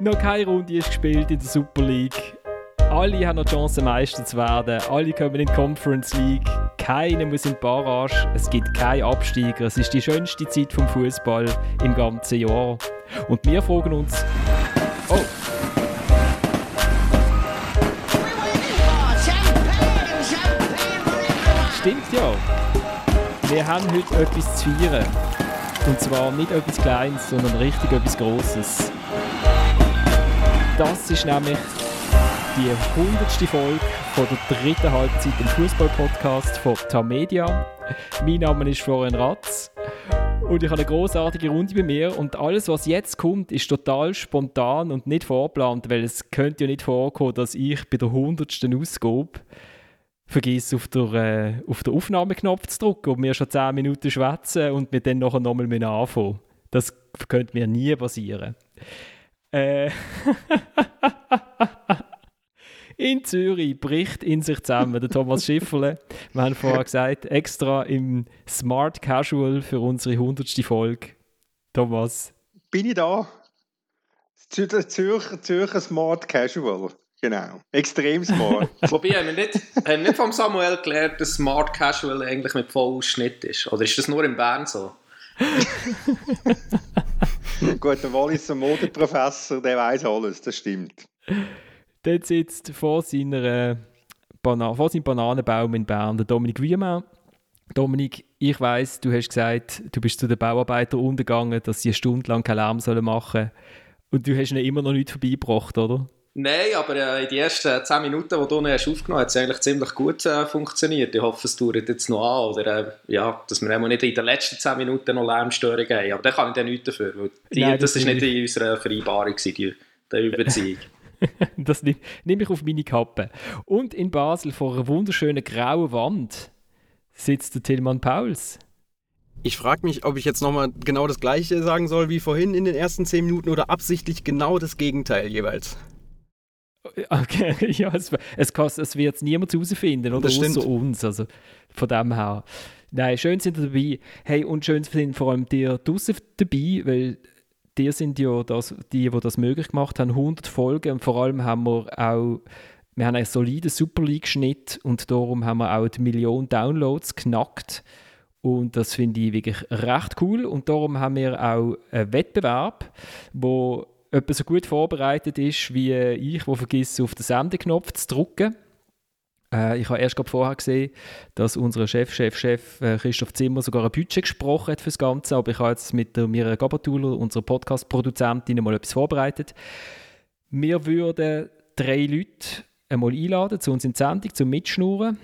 noch keine Runde ist gespielt in der Super League. Alle haben noch die Chance, Meister zu werden. Alle kommen in die Conference League. Keiner muss in die Barrage. Es gibt keinen Absteiger. Es ist die schönste Zeit vom Fußball im ganzen Jahr. Und wir fragen uns: Oh, stimmt ja. Wir haben heute etwas zu feiern. Und zwar nicht etwas Kleines, sondern richtig etwas Grosses. Das ist nämlich die 100. Folge von der dritten Halbzeit im Fußball-Podcast von Tamedia. Mein Name ist Florian Ratz und ich habe eine großartige Runde bei mir und alles, was jetzt kommt, ist total spontan und nicht vorgeplant, weil es könnte ja nicht vorkommen, dass ich bei der 100. Ausgabe vergiss auf der, äh, auf den Aufnahmeknopf zu drücken und wir schon 10 Minuten schwätzen und wir dann nachher nochmal anfangen. Das könnte mir nie passieren. Äh in Zürich bricht in sich zusammen der Thomas Schifferle. Wir haben vorher gesagt, extra im Smart Casual für unsere 100. Folge. Thomas. Bin ich da? Zürcher, Zürcher Smart Casual. Genau, extrem smart. Wobei, haben wir nicht, haben nicht vom Samuel gelernt, dass Smart Casual eigentlich mit Vollausschnitt ist? Oder ist das nur in Bern so? Gut, der Wallis, ein Modeprofessor, der weiß alles, das stimmt. Dort sitzt vor, seiner, Bana vor seinem Bananenbaum in Bern der Dominik Wiemann. Dominik, ich weiß, du hast gesagt, du bist zu den Bauarbeitern untergegangen, dass sie eine Stunde lang keinen Lärm machen sollen. Und du hast ihnen immer noch nichts vorbeigebracht, oder? Nein, aber äh, in den ersten 10 Minuten, die du noch hast aufgenommen hast, hat es eigentlich ziemlich gut äh, funktioniert. Ich hoffe, es dauert jetzt noch an. Oder äh, ja, dass wir nicht in den letzten 10 Minuten noch Lärmstörungen haben. Aber da kann ich dann nichts dafür. Weil die, Nein, das, das nicht in unserer Vereinbarung, die, die Überziehung. das nehme nehm ich auf meine Kappe. Und in Basel vor einer wunderschönen grauen Wand sitzt der Tillmann Pauls. Ich frage mich, ob ich jetzt nochmal genau das Gleiche sagen soll wie vorhin in den ersten 10 Minuten oder absichtlich genau das Gegenteil jeweils. Okay, ja, es, es, es wird es niemand herausfinden, oder? Außer uns. Also von dem her. Nein, schön sind ihr dabei. Hey, und schön sind vor allem dir draußen dabei, weil die sind ja das, die, die das möglich gemacht haben, 100 Folgen. Und vor allem haben wir auch wir haben einen soliden Super League-Schnitt und darum haben wir auch die Million Downloads knackt. Und das finde ich wirklich recht cool. Und darum haben wir auch einen Wettbewerb, wo etwa so gut vorbereitet ist wie ich, der vergisst, auf den Sendeknopf zu drücken. Äh, ich habe erst gerade vorher gesehen, dass unser Chef, Chef, Chef äh, Christoph Zimmer sogar ein Budget gesprochen hat für das Ganze, aber ich habe jetzt mit der Mira Gabatuller, unserer Podcast-Produzentin, mal etwas vorbereitet. Wir würden drei Leute einmal einladen zu uns in die Sendung zum Mitschnurren.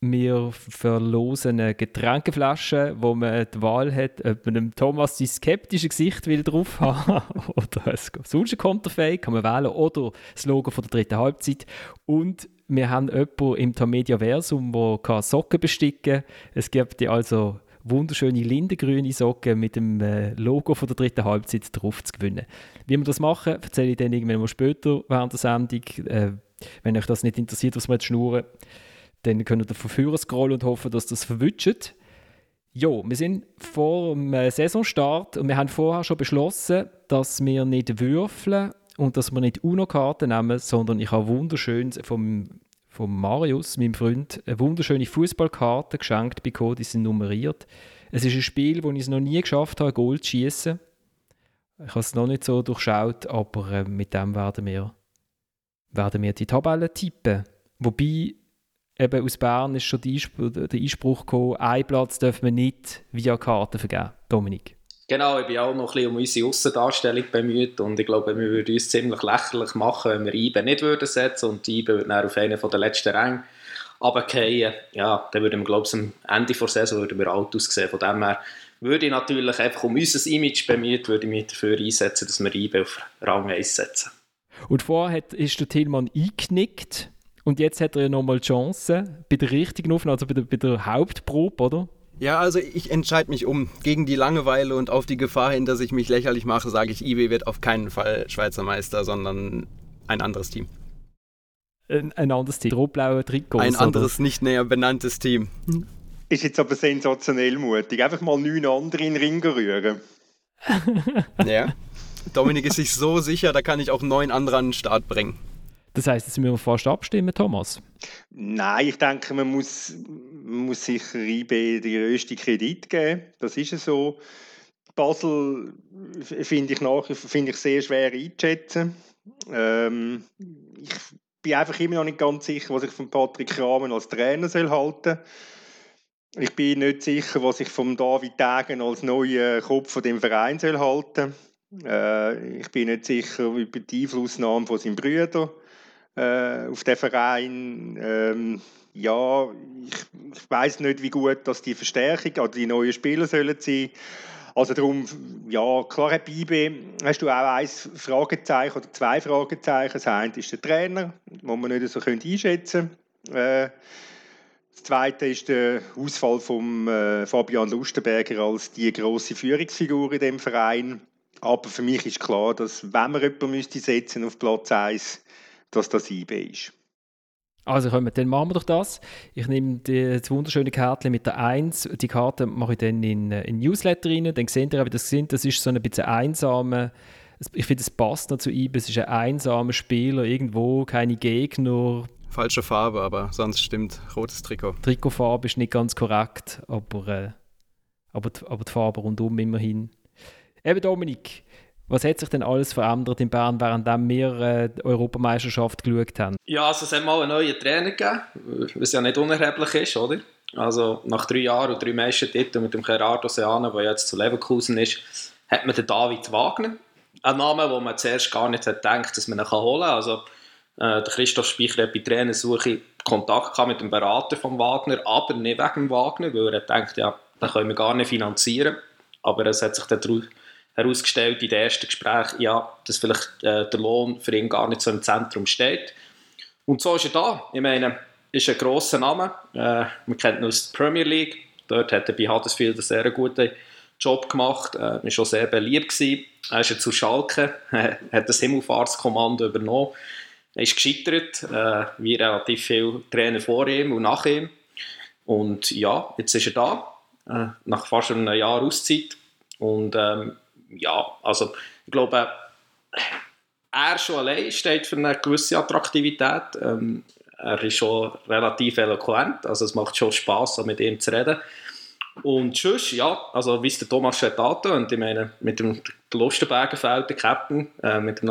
Wir verlosen eine Getränkeflasche, wo man die Wahl hat, ob man Thomas sein skeptisches Gesicht will drauf haben oder ein sonst Konterfei, kann man wählen, oder das Logo von der dritten Halbzeit. Und wir haben jemanden im Tamediaversum, der Socken besticken kann. Es gibt also wunderschöne lindengrüne Socken mit dem äh, Logo von der dritten Halbzeit drauf zu gewinnen. Wie wir das machen, erzähle ich dann irgendwann mal später während der Sendung. Äh, wenn euch das nicht interessiert, was wir jetzt schnurren, dann können wir von vorne scrollen und hoffen, dass das verwünscht. Ja, wir sind vor dem äh, Saisonstart und wir haben vorher schon beschlossen, dass wir nicht würfeln und dass wir nicht UNO-Karten nehmen, sondern ich habe wunderschön vom, vom Marius, meinem Freund, eine wunderschöne Fußballkarte geschenkt bekommen, die sind nummeriert. Es ist ein Spiel, wo ich es noch nie geschafft habe, Gold zu schießen. Ich habe es noch nicht so durchschaut, aber äh, mit dem werden wir, werden wir die Tabelle tippen. Wobei eben aus Bern ist schon der Einspruch gekommen, einen Platz dürfen wir nicht via Karte vergeben. Dominik. Genau, ich bin auch noch ein bisschen um unsere Aussendarstellung bemüht und ich glaube, wir würden uns ziemlich lächerlich machen, wenn wir IBE nicht würden setzen und IBE würde dann auf einen der letzten Ränge runterfallen. Ja, dann würden wir, glaube ich, am Ende der Saison würden wir alt aussehen. Von dem her würde ich natürlich einfach um unser Image bemüht, würde ich mich dafür einsetzen, dass wir IBE auf Rang 1 setzen. Und vorher ist der Tillmann eingenickt und jetzt hat er ja nochmal die Chance bei der richtigen Aufnahme, also bei der, bei der Hauptprobe, oder? Ja, also ich entscheide mich um. Gegen die Langeweile und auf die Gefahr hin, dass ich mich lächerlich mache, sage ich, IB wird auf keinen Fall Schweizer Meister, sondern ein anderes Team. Ein, ein anderes Team. Rot-blaue Trikots. Ein anderes, oder? nicht näher benanntes Team. Ist jetzt aber sensationell mutig. Einfach mal neun andere in den Ring rühren. ja. Dominik ist sich so sicher, da kann ich auch neun andere an den Start bringen. Das heißt, jetzt müssen wir fast abstimmen, Thomas? Nein, ich denke, man muss, man muss sicher IB den grössten Kredit geben. Das ist so. Basel finde ich, nach, find ich sehr schwer einzuschätzen. Ähm, ich bin einfach immer noch nicht ganz sicher, was ich von Patrick Kramer als Trainer soll halten Ich bin nicht sicher, was ich von David Degen als neuen Kopf von dem Verein soll halten äh, Ich bin nicht sicher über die Einflussnahme von seinem Brüder äh, auf den Verein. Ähm, ja, ich, ich weiß nicht, wie gut dass die Verstärkung oder die neuen Spieler sollen sein. Also darum, ja, klar, Bibe, hast du auch ein Fragezeichen oder zwei Fragezeichen. Das eine ist der Trainer, wo man nicht so einschätzen können. Äh, das zweite ist der Ausfall von äh, Fabian Lustenberger als die große Führungsfigur in dem Verein. Aber für mich ist klar, dass wenn man jemanden müsste setzen auf Platz 1, dass das IB ist. Also kommen, dann machen wir doch das. Ich nehme die, das wunderschöne Kärtchen mit der 1. Die Karte mache ich dann in, in Newsletter rein. Dann seht ihr, wie das sind. Das ist so ein bisschen einsame. Ich finde, es passt noch zu ihm. Es ist ein einsamer Spieler, irgendwo, keine Gegner. Falsche Farbe, aber sonst stimmt. Rotes Trikot. Trikotfarbe ist nicht ganz korrekt, aber, äh, aber, die, aber die Farbe rundum immerhin. Eben Dominik, was hat sich denn alles verändert in Bern, während wir äh, die Europameisterschaft geschaut haben? Ja, also es hat mal einen neuen Trainer gegeben, was ja nicht unerheblich ist, oder? Also nach drei Jahren und drei Meistertiteln mit dem Gerardo Seane, der jetzt zu Leverkusen ist, hat man den David Wagner. Ein Name, wo man zuerst gar nicht hat gedacht, dass man ihn holen kann. Also äh, der Christoph Speicher hat bei Trainersuche Kontakt mit dem Berater von Wagner, aber nicht wegen Wagner, weil er denkt, ja, den können wir gar nicht finanzieren. Aber es hat sich dann herausgestellt in den ersten Gesprächen, ja, dass vielleicht äh, der Lohn für ihn gar nicht so im Zentrum steht. Und so ist er da. Ich meine, ist ein grosser Name. Äh, man kennt ihn aus der Premier League. Dort hat er bei Huddersfield einen sehr guten Job gemacht. Äh, war schon sehr beliebt. Gewesen. Er ist zu Schalke, hat das Himmelfahrtskommando übernommen. Er ist gescheitert, äh, wie relativ viele Trainer vor ihm und nach ihm. Und ja, jetzt ist er da, äh, nach fast einem Jahr Auszeit. Und ähm, ja, also ich glaube, er schon allein steht für eine gewisse Attraktivität. Ähm, er ist schon relativ eloquent, also es macht schon Spaß, mit ihm zu reden. Und tschüss, ja, also wie es der Thomas schon und ich meine, mit dem Lustenbergenfeld, der Captain, äh, mit dem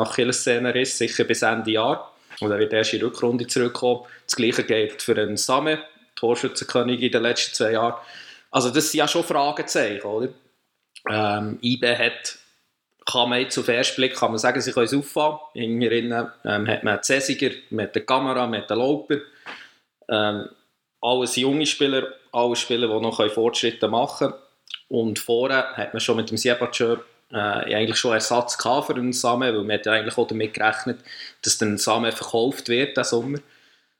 ist sicher bis Ende Jahr. Und er wird erst in die Rückrunde zurückkommen. Das gleiche gilt für den Same, Torschützenkönig in den letzten zwei Jahren. Also das sind ja schon Fragezeichen, oder? Ähm, IB hat, kann man jetzt auf den ersten Blick kann man sagen, sie können es auffahren. Hinterinnen ähm, hat man Cäsiger, hat die Kamera, hat den Lauper. Ähm, alles junge Spieler, alle Spieler, die noch Fortschritte machen können. Und vorher hat man schon mit dem Siebatschör äh, eigentlich schon Ersatz für einen Samen, weil man hat ja eigentlich auch damit gerechnet, dass der Samen verkauft wird diesen Sommer.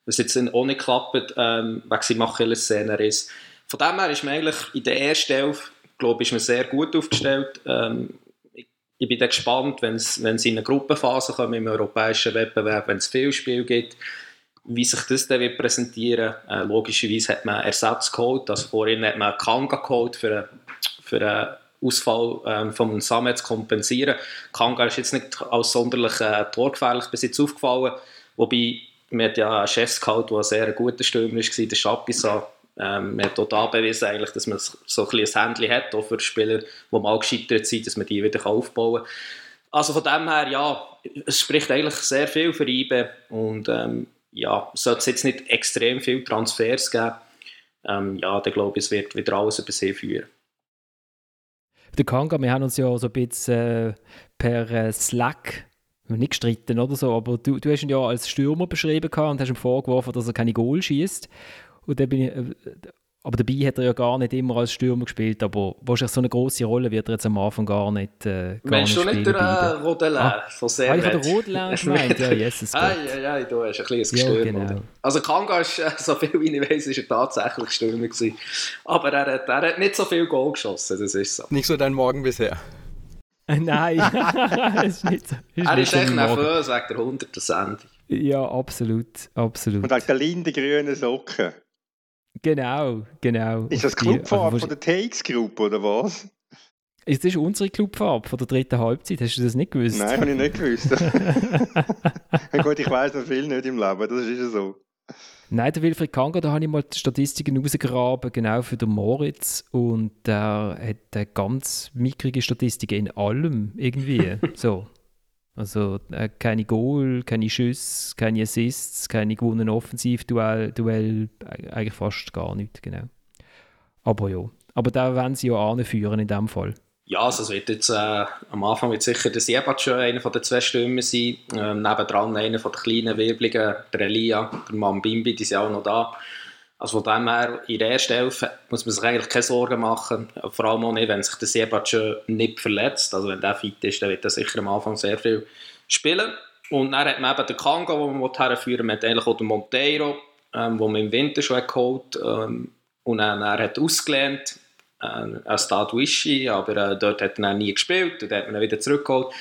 Was jetzt auch nicht klappt, ähm, wegen seinem Achillessehner ist. Von dem her ist man eigentlich in der ersten Elf glaube, ist man sehr gut aufgestellt. Ähm, ich, ich bin dann gespannt, wenn es in eine Gruppenphase kommt im europäischen Wettbewerb, wenn es viel Spiel gibt, wie sich das dann wird präsentieren äh, Logischerweise hat man Ersatz geholt, also vorhin hat man Kanga geholt für, für einen Ausfall ähm, vom Samet zu kompensieren. Kanga ist jetzt nicht als sonderlich äh, torgefährlich bis jetzt aufgefallen, wobei man hat ja einen Chef geholt, der ein sehr guter Stürmer war, der Schapisa, ähm, man hat auch da bewiesen, eigentlich, dass man so ein, ein Händchen hat, auch für Spieler, die mal gescheitert sind, dass man die wieder aufbauen kann. Also von dem her, ja, es spricht eigentlich sehr viel für IBE und ähm, ja, sollte es jetzt nicht extrem viele Transfers geben, ähm, ja, dann glaube ich, es wird wieder alles über See führen. Der Kanga, wir haben uns ja so ein bisschen äh, per äh, Slack nicht gestritten oder so, aber du, du hast ihn ja als Stürmer beschrieben und hast ihm vorgeworfen, dass er keine Goal schießt. Und dann bin ich, äh, aber dabei hat er ja gar nicht immer als Stürmer gespielt, aber wahrscheinlich so eine große Rolle wird er jetzt am Anfang gar nicht äh, gar Meinst nicht du nicht der äh, Rodelin ah, von Servet? Ah, ich habe den Rodelin gemeint, ja, Jesus Gott. Ja, ja, du hast ein kleines ja, genau. Also Kanga ist, äh, so viel wie ich weiß, ist er tatsächlich Stürmer gewesen. Aber er hat, er hat nicht so viel Goal geschossen, das ist so. Nicht so dein Morgen bisher. Nein, ist nicht so. Ist er ist echt nervös wegen der 100. Sendung. Ja, absolut, absolut. Und wegen der linden grünen Socken. Genau, genau. Ist das Clubfahrt also, von der TX Group oder was? Es ist unsere Clubfarbe von der dritten Halbzeit. Hast du das nicht gewusst? Nein, habe ich nicht gewusst. Gut, ich weiß noch viel nicht im Leben, das ist ja so. Nein, der Wilfried Kanga, da habe ich mal die Statistiken rausgegraben, genau für den Moritz. Und der hat ganz mickrige Statistiken in allem irgendwie. so. Also äh, keine Goal, keine Schüsse, keine Assists, keine gewonnenen Offensivduell, Duell, eigentlich fast gar nichts, genau. Aber ja, aber da werden sie ja anführen in dem Fall. Ja, also es wird jetzt äh, am Anfang wird sicher der Siebat einer von den zwei Stimmen sein. Ähm, nebendran einer von den kleinen Wirbligen, der Elia, der Mann Bimbi, die sind auch noch da. Also von dem her, in der ersten Elf muss man sich eigentlich keine Sorgen machen. Vor allem auch nicht, wenn sich der Siebat schon nicht verletzt. Also wenn der fit ist, dann wird er sicher am Anfang sehr viel spielen. Und dann hat man eben den Kanga, den man herführen will. Man hat eigentlich auch den Monteiro, ähm, den man im Winter schon geholt. Ähm, und er hat ausgelernt äh, als Wishy, aber äh, dort hat er nie gespielt dann hat man ihn wieder zurückgeholt.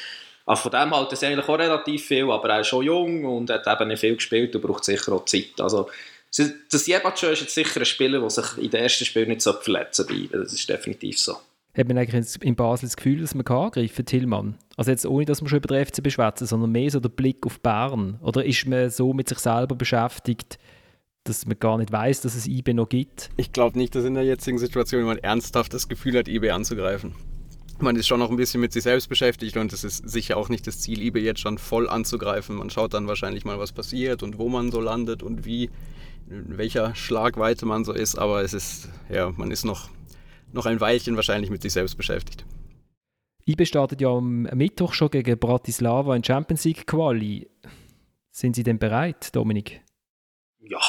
Also von dem hält er eigentlich auch relativ viel, aber er ist schon jung und hat eben nicht viel gespielt und braucht sicher auch Zeit. Also das Jebatscho ist jetzt sicher ein Spieler, der sich in den ersten Spielen nicht so verletzen sollte. Das ist definitiv so. Hat man eigentlich in Basel das Gefühl, dass man kann angreifen Tillmann? Also jetzt ohne, dass man schon über den FC beschwätzen, sondern mehr so der Blick auf Bern? Oder ist man so mit sich selber beschäftigt, dass man gar nicht weiß, dass es eBay noch gibt. Ich glaube nicht, dass in der jetzigen Situation jemand ernsthaft das Gefühl hat, eBay anzugreifen. Man ist schon noch ein bisschen mit sich selbst beschäftigt und es ist sicher auch nicht das Ziel, eBay jetzt schon voll anzugreifen. Man schaut dann wahrscheinlich mal, was passiert und wo man so landet und wie, in welcher Schlagweite man so ist. Aber es ist, ja, man ist noch, noch ein Weilchen wahrscheinlich mit sich selbst beschäftigt. eBay startet ja am Mittwoch schon gegen Bratislava in Champions League Quali. Sind Sie denn bereit, Dominik? Ja,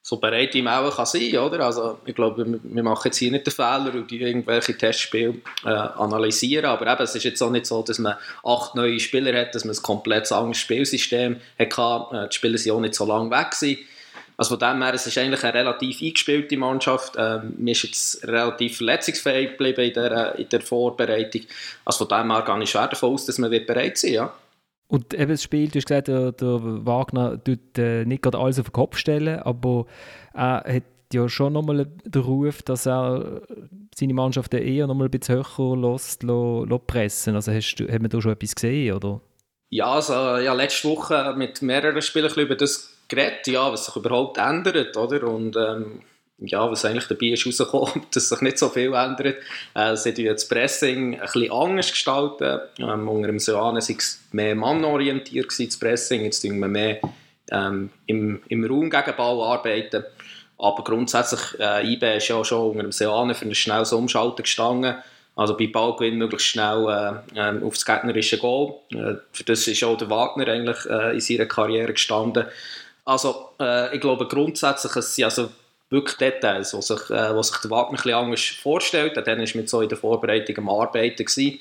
so bereit wie man auch kann sein kann. Also, ich glaube, wir machen jetzt hier nicht den Fehler und irgendwelche Testspiele äh, analysieren, aber eben, es ist jetzt auch nicht so, dass man acht neue Spieler hat, dass man ein komplett anderes Spielsystem hat. Äh, die Spieler sind auch nicht so lange weg gewesen. Also von dem her, es ist eigentlich eine relativ eingespielte Mannschaft. Ähm, mir ist jetzt relativ verletzungsfähig geblieben in der, in der Vorbereitung. Also von dem her gehe ich schwer davon aus, dass man bereit sein wird, ja. Und eben das Spiel, du hast gesagt, der, der Wagner tut äh, nicht gerade alles auf den Kopf stellen, aber er hat ja schon nochmal den Ruf, dass er seine Mannschaft eher nochmal ein bisschen höher lässt, lässt pressen. Also hast du, hat man da schon etwas gesehen, oder? Ja, also ja, letzte Woche mit mehreren Spielern über das geredet, ja, was sich überhaupt ändert, oder? Und ähm, ja, was eigentlich dabei ist rausgekommen, dass sich nicht so viel ändert. Äh, sie haben das Pressing ein bisschen anders gestalten. Ähm, unter dem Soane war es mehr mannorientiert, das Pressing. Jetzt tun wir mehr ähm, im, im Raum gegen Ball arbeiten. Aber grundsätzlich, äh, IB ist ja schon unter dem Soane für ein schnelles Umschalten gestanden. Also bei Ballgewinn möglichst schnell äh, äh, auf das gegnerische Goal. Äh, für das ist auch der Wagner eigentlich äh, in seiner Karriere gestanden. Also äh, ich glaube grundsätzlich, es sind also wirklich Details, was sich, äh, was sich der Wagner ein bisschen anders vorstellt. Dann war mit so in der Vorbereitung am Arbeiten. Gewesen.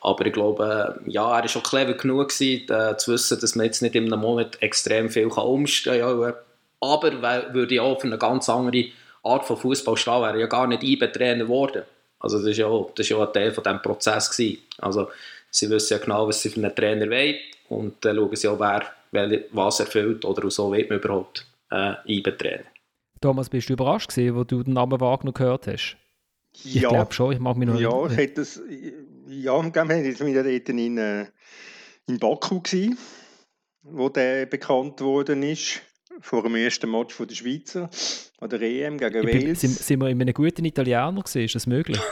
Aber ich glaube, äh, ja, er war schon clever genug, gewesen, äh, zu wissen, dass man jetzt nicht in einem Monat extrem viel kann umstellen kann. Aber würde ja auch für eine ganz andere Art von Fußball stehen, wäre ja gar nicht IBE-Trainer geworden. Also das war ja, ja ein Teil von diesem Prozess. Gewesen. Also sie wissen ja genau, was sie für einen Trainer wollen und dann schauen sie auch, wer was erfüllt oder so wird man überhaupt äh, IBE-Trainer. Thomas, bist du überrascht gewesen, wo du den Namen Wagner gehört hast? Ich ja. glaube schon, ich mag mich noch Ja, ich hätte das, ja, im Game jetzt wieder dort in, äh, in Baku gewesen, wo der bekannt worden ist vor dem ersten Match von der Schweizer an der EM gegen Wales. Bin, sind, sind wir in einem guten Italiener gewesen? Ist das möglich?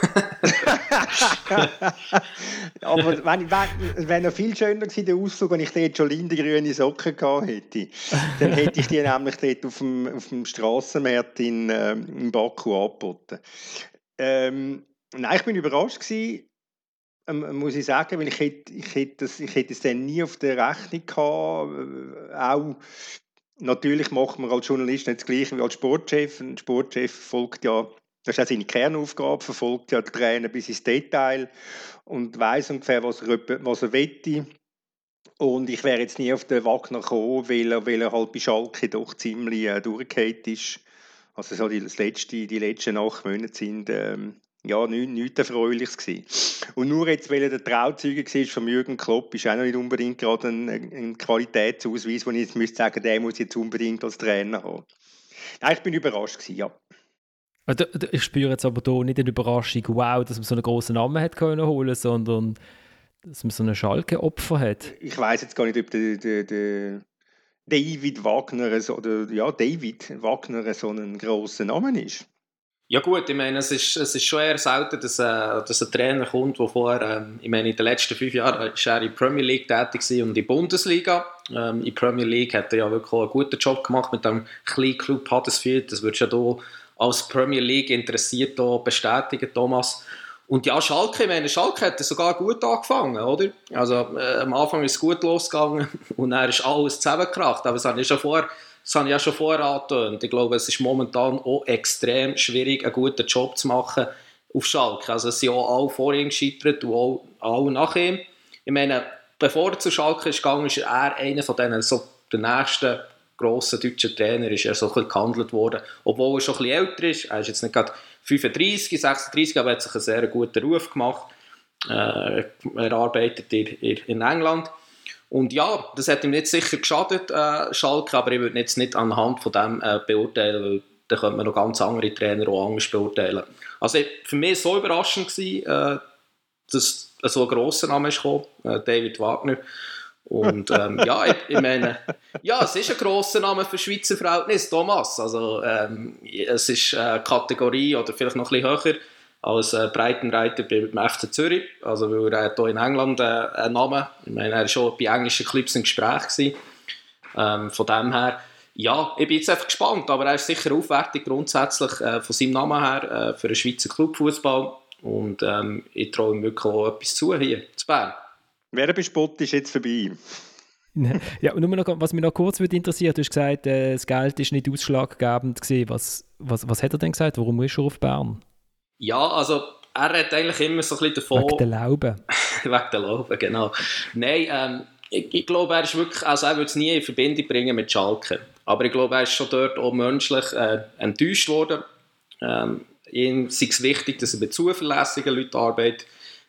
Aber wenn, wenn, wenn er viel schöner gewesen, der Ausflug, wenn ich dort schon lindengrüne Socken gehabt hätte, dann hätte ich die nämlich dort auf dem, auf dem Strassenmarkt in, äh, in Baku angeboten. Ähm, nein, ich bin überrascht gewesen, ähm, muss ich sagen, weil ich hätte, ich hätte, das, ich hätte es dann nie auf der Rechnung gehabt, äh, auch Natürlich macht man als Journalist nicht das Gleiche wie als Sportchef. Ein Sportchef folgt ja, das ist auch seine Kernaufgabe, verfolgt ja den Trainer bis ins Detail und weiß ungefähr, was er, was er wette. Und ich wäre jetzt nie auf den Wagner gekommen, weil er, weil er halt bei Schalke doch ziemlich äh, durchgefallen ist. Also so die, letzte, die letzten acht Monate sind ähm, ja, nichts, nichts Erfreuliches gewesen. Und nur jetzt, weil er der Trauzeuge war von Jürgen Klopp, ist auch noch nicht unbedingt gerade ein, ein Qualitätsausweis, wo ich jetzt müsste sagen, der muss jetzt unbedingt als Trainer haben. Nein, ich bin überrascht gewesen, ja. Also, ich spüre jetzt aber hier nicht eine Überraschung, wow, dass man so einen großen Namen hat können holen, sondern dass man so einen Schalke-Opfer hat. Ich weiß jetzt gar nicht, ob der, der, der David Wagner oder ja David Wagner so ein großer Name ist. Ja gut, ich meine, es ist, es ist schon eher selten, dass, äh, dass ein Trainer kommt, der vorher, ähm, ich meine, in den letzten fünf Jahren war er in der Premier League tätig und in der Bundesliga. Ähm, in der Premier League hat er ja wirklich einen guten Job gemacht mit dem kleinen Club Huddersfield. Das würdest du ja hier als Premier League interessiert bestätigen, Thomas. Und ja, Schalke, ich meine, Schalke hat sogar gut angefangen, oder? Also äh, am Anfang ist es gut losgegangen und dann ist alles zusammengekracht. Aber das habe ich, schon vorher, das habe ich ja schon vorher angetönt. Ich glaube, es ist momentan auch extrem schwierig, einen guten Job zu machen auf Schalke. Also es sind auch alle vor ihm gescheitert und auch alle nach ihm. Ich meine, bevor er zu Schalke ist gegangen, ist er einer von denen, so der nächsten grossen deutschen Trainer, ist er so gehandelt worden. Obwohl er schon ein älter ist. Er ist jetzt nicht gerade 35, 36, aber hat sich einen sehr guten Ruf gemacht. Äh, er arbeitet in, England. Und ja, das hat ihm nicht sicher geschadet, äh, Schalke, aber ich würde jetzt nicht anhand von dem äh, beurteilen, weil da könnte man noch ganz andere Trainer auch anders beurteilen. Also für mich war es so überraschend, gewesen, äh, dass so ein grosser Name ist gekommen, äh, David Wagner. Und ähm, ja, ich, ich, meine, ja, es ist ein grosser Name für Schweizer Verhältnis, Thomas. Also ähm, es ist eine Kategorie oder vielleicht noch ein bisschen höher als äh, Breitenreiter beim FC Zürich. Also weil er hat hier in England äh, einen Namen. Ich meine, er war schon bei englischen Clubs im Gespräch. Ähm, von dem her, ja, ich bin jetzt einfach gespannt, aber er ist sicher aufwertig grundsätzlich äh, von seinem Namen her äh, für einen Schweizer Clubfußball. Und ähm, ich traue ihm wirklich auch etwas zu hier zu Bern. Werbespot ist jetzt vorbei. ja, und nur noch, was mich noch kurz würde interessieren, du hast gesagt, äh, das Geld ist nicht ausschlaggebend gewesen. Was, was, was hat er denn gesagt? Warum ist er auf Bern? Ja, also er hat eigentlich immer so ein bisschen davon... Wegen der Lauben. Wegen der Lauben, genau. Nein, ähm, ich, ich, glaube, er ist wirklich, also er würde es nie in Verbindung bringen mit Schalke. Aber ich glaube, er ist schon dort auch menschlich äh, enttäuscht worden. Ähm, ihm ist es wichtig, dass er mit zuverlässigen Leuten arbeitet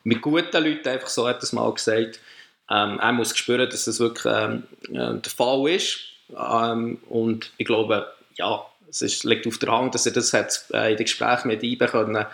mit guten Leuten, einfach so hat er es mal gesagt. Ähm, er muss spüren, dass das wirklich ähm, äh, der Fall ist. Ähm, und ich glaube, ja, es ist, liegt auf der Hand, dass er das hat, äh, in den Gesprächen mit IBE können,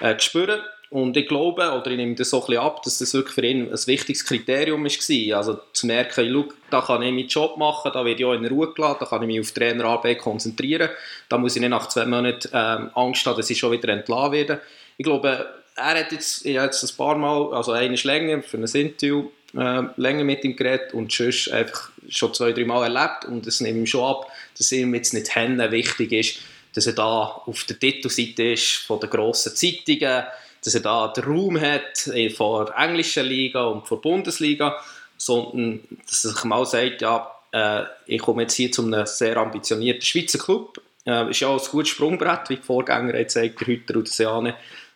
äh, spüren und ich glaube, oder ich nehme das so ein bisschen ab, dass das wirklich für ihn ein wichtiges Kriterium war. Also zu merken, schau, da kann ich meinen Job machen, da werde ich auch in Ruhe gelassen, da kann ich mich auf Trainerarbeit konzentrieren, da muss ich nicht nach zwei Monaten ähm, Angst haben, dass ich schon wieder entlassen werde. Ich glaube, er hat jetzt, jetzt ein paar Mal, also eine länger für ein Interview, äh, länger mit ihm geredet und sonst einfach schon zwei, drei Mal erlebt. Und es nimmt ihm schon ab, dass ihm jetzt nicht Hände wichtig ist, dass er da auf der Titelseite ist von den grossen Zeitungen, dass er da den Raum hat äh, vor der englischen Liga und vor der Bundesliga, sondern dass er sich mal sagt, ja, äh, ich komme jetzt hier zu einem sehr ambitionierten Schweizer Club, äh, ist ja auch ein gutes Sprungbrett, wie die Vorgänger gezeigt, der Hütter und der Seane,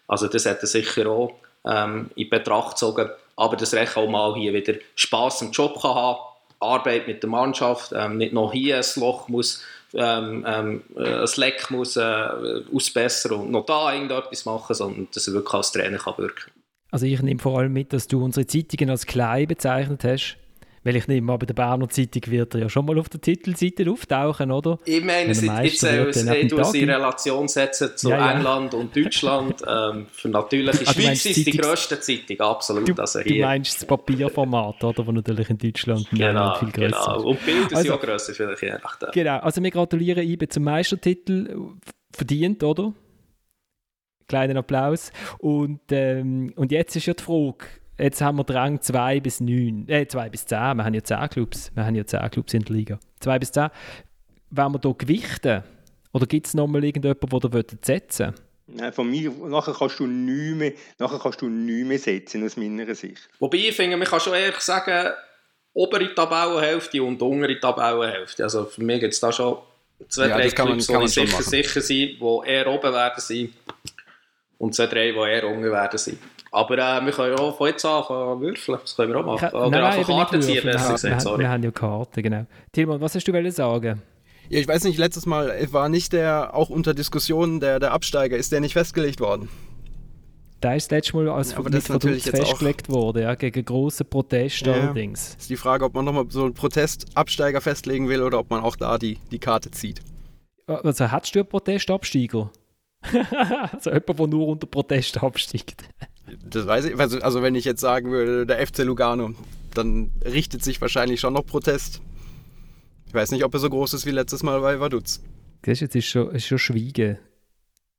also das hat er sicher auch ähm, in Betracht gezogen. Aber dass er auch mal hier wieder Spass im Job kann haben Arbeit mit der Mannschaft, ähm, nicht noch hier ein Loch muss, ähm, ähm, äh, ein Leck muss äh, ausbessern und noch da irgendetwas machen, sondern dass er wirklich als Trainer kann wirken Also ich nehme vor allem mit, dass du unsere Zeitungen als klein bezeichnet hast. Weil ich nehme mal, bei der Berner Zeitung wird er ja schon mal auf der Titelseite auftauchen, oder? Ich meine, es jetzt äh, du in Relation setzen zu ja, ja. England und Deutschland. ähm, für natürlich in also Schweiz ist die grösste Zeitung, absolut. Du, also hier. du meinst das Papierformat, oder? Wo natürlich in Deutschland genau, viel größer genau. ist. Und Bilder also, sind auch grösser vielleicht, je nachdem. Genau, also wir gratulieren IBE zum Meistertitel. Verdient, oder? Kleinen Applaus. Und, ähm, und jetzt ist ja die Frage, Jetzt haben wir Drang 2 bis 9, äh 2 bis 10. Wir haben ja 10 Clubs. Wir haben ja 10 Clubs in der Liga. 2 bis 10. Wollen wir hier gewichten? Oder gibt es nochmal irgendjemanden, der setzen Nein, von mir, nachher kannst du nichts mehr, nachher kannst du nichts mehr setzen, aus meiner Sicht. Wobei, ich finde, man kann schon ehrlich sagen, obere Tabellenhälfte und untere Tabellenhälfte. Also für mich gibt es da schon zwei, ja, drei Clubs, die sicher, sicher sind, die eher oben werden sein und zwei, drei, die eher unten werden sein. Aber äh, wir können ja auch von jetzt an würfeln. Das können wir auch machen. Oder nein, einfach Karten ziehen, besser gesagt. Sorry. Wir haben ja Karten, genau. Tilman, was hast du sagen? Ja, ich weiß nicht, letztes Mal war nicht der auch unter Diskussionen der, der Absteiger, ist der nicht festgelegt worden? Da ist letztes Mal als ja, Produkt festgelegt worden, ja, gegen große Proteste ja, allerdings. Ist die Frage, ob man nochmal so einen Protestabsteiger festlegen will oder ob man auch da die, die Karte zieht. Also, hast du einen Protestabsteiger? also jemand, der nur unter Protest absteigt. Das weiß ich. Also, also wenn ich jetzt sagen würde, der FC Lugano, dann richtet sich wahrscheinlich schon noch Protest. Ich weiß nicht, ob er so groß ist wie letztes Mal bei Vaduz. Siehst jetzt ist schon, ist schon Schweigen.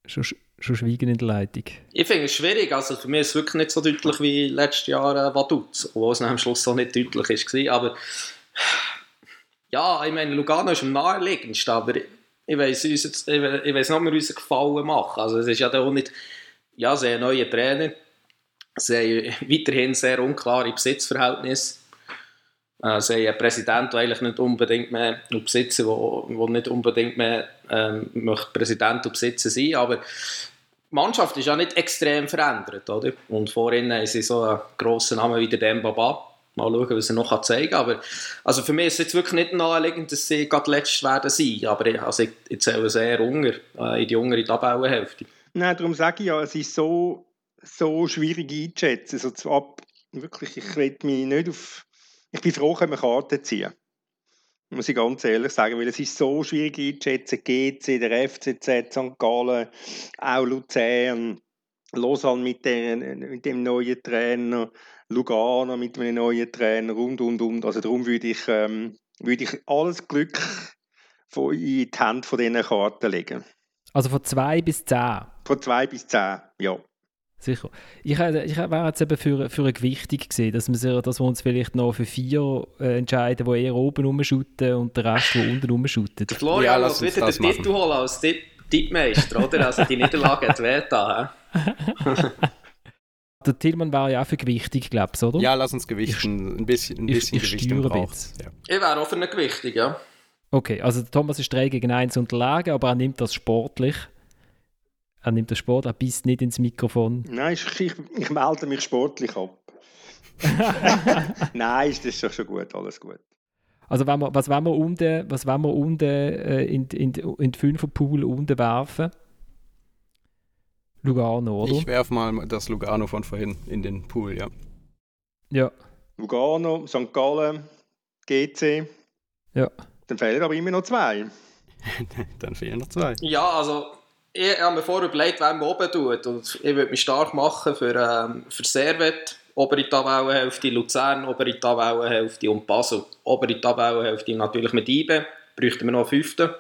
Schon, schon Schweigen in der Leitung. Ich finde es schwierig. Also für mich ist es wirklich nicht so deutlich wie letztes Jahr äh, Vaduz, obwohl es am Schluss so nicht deutlich ist. Aber ja, ich meine, Lugano ist am naheliegendsten, aber ich weiß ich weiß nicht, ob wir uns Gefallen machen. Also es ist ja auch nicht, ja, sie haben neue Trainer, sie haben weiterhin sehr unklare Besitzverhältnisse. Äh, sie haben einen Präsidenten, der eigentlich nicht unbedingt mehr, und Besitzer, der nicht unbedingt mehr ähm, möchte Präsident und Besitzer sein, aber die Mannschaft ist ja nicht extrem verändert, oder? Und vorhin haben sie so einen grossen Namen wie der Dembaba, Mal schauen, was er noch zeigen kann. Aber also für mich ist es jetzt wirklich nicht naheliegend, dass sie gerade letzt werden sein. Aber ich, also ich, ich zähle sehr unger, äh, in die jüngere Tabellenhälfte. Nein, darum sage ich ja, es ist so, so schwierig einzuschätzen. Also ab, wirklich, ich rede mich nicht auf... Ich bin froh, wenn wir Karten ziehen. Muss ich ganz ehrlich sagen, weil es ist so schwierig einzuschätzen. GC, der FCZ, St. Gallen, auch Luzern, Lausanne mit, der, mit dem neuen Trainer. Lugano mit einem neuen Trainer und, und, und. Also darum würde ich, ähm, würde ich alles Glück von, in die Hände von diesen Karten legen. Also von 2 bis 10? Von 2 bis 10, ja. Sicher. Ich, ich wäre jetzt eben für, für eine Gewichtung gesehen, dass wir, dass wir uns vielleicht noch für vier äh, entscheiden, die eher oben rumschuten und der Rest, der unten rumschuten. Florian ja, muss wieder den Titel holen als Tippmeister, oder? Also die Niederlage hat weh da. Der Tillmann war ja auch für Gewichtung, glaube ich, oder? Ja, lass uns gewichten. Ein bisschen, ein bisschen ich, ich Gewichtung braucht ja. Ich wäre auch für eine Gewichtung, ja. Okay, also Thomas ist 3 gegen 1 unterlegen, aber er nimmt das sportlich. Er nimmt das Sport, er beißt nicht ins Mikrofon. Nein, ich, ich, ich melde mich sportlich ab. Nein, ist das schon, schon gut, alles gut. Also wenn wir, was wollen wir unten, was wollen wir unten äh, in, in, in den Fünferpool unten werfen? Lugano, oder? Ich werfe mal das Lugano von vorhin in den Pool, ja. Ja. Lugano, St. Gallen, GC. Ja. Dann fehlen aber immer noch zwei. Dann fehlen noch zwei. Ja, also ich habe mir vorher überlegt, wer man oben tut. Und ich würde mich stark machen für, ähm, für Servet, obere Tabellenhälfte, Luzern, obere Tabellenhälfte und Basel. Obere Tabellenhälfte natürlich mit IBE, bräuchten wir noch einen fünften.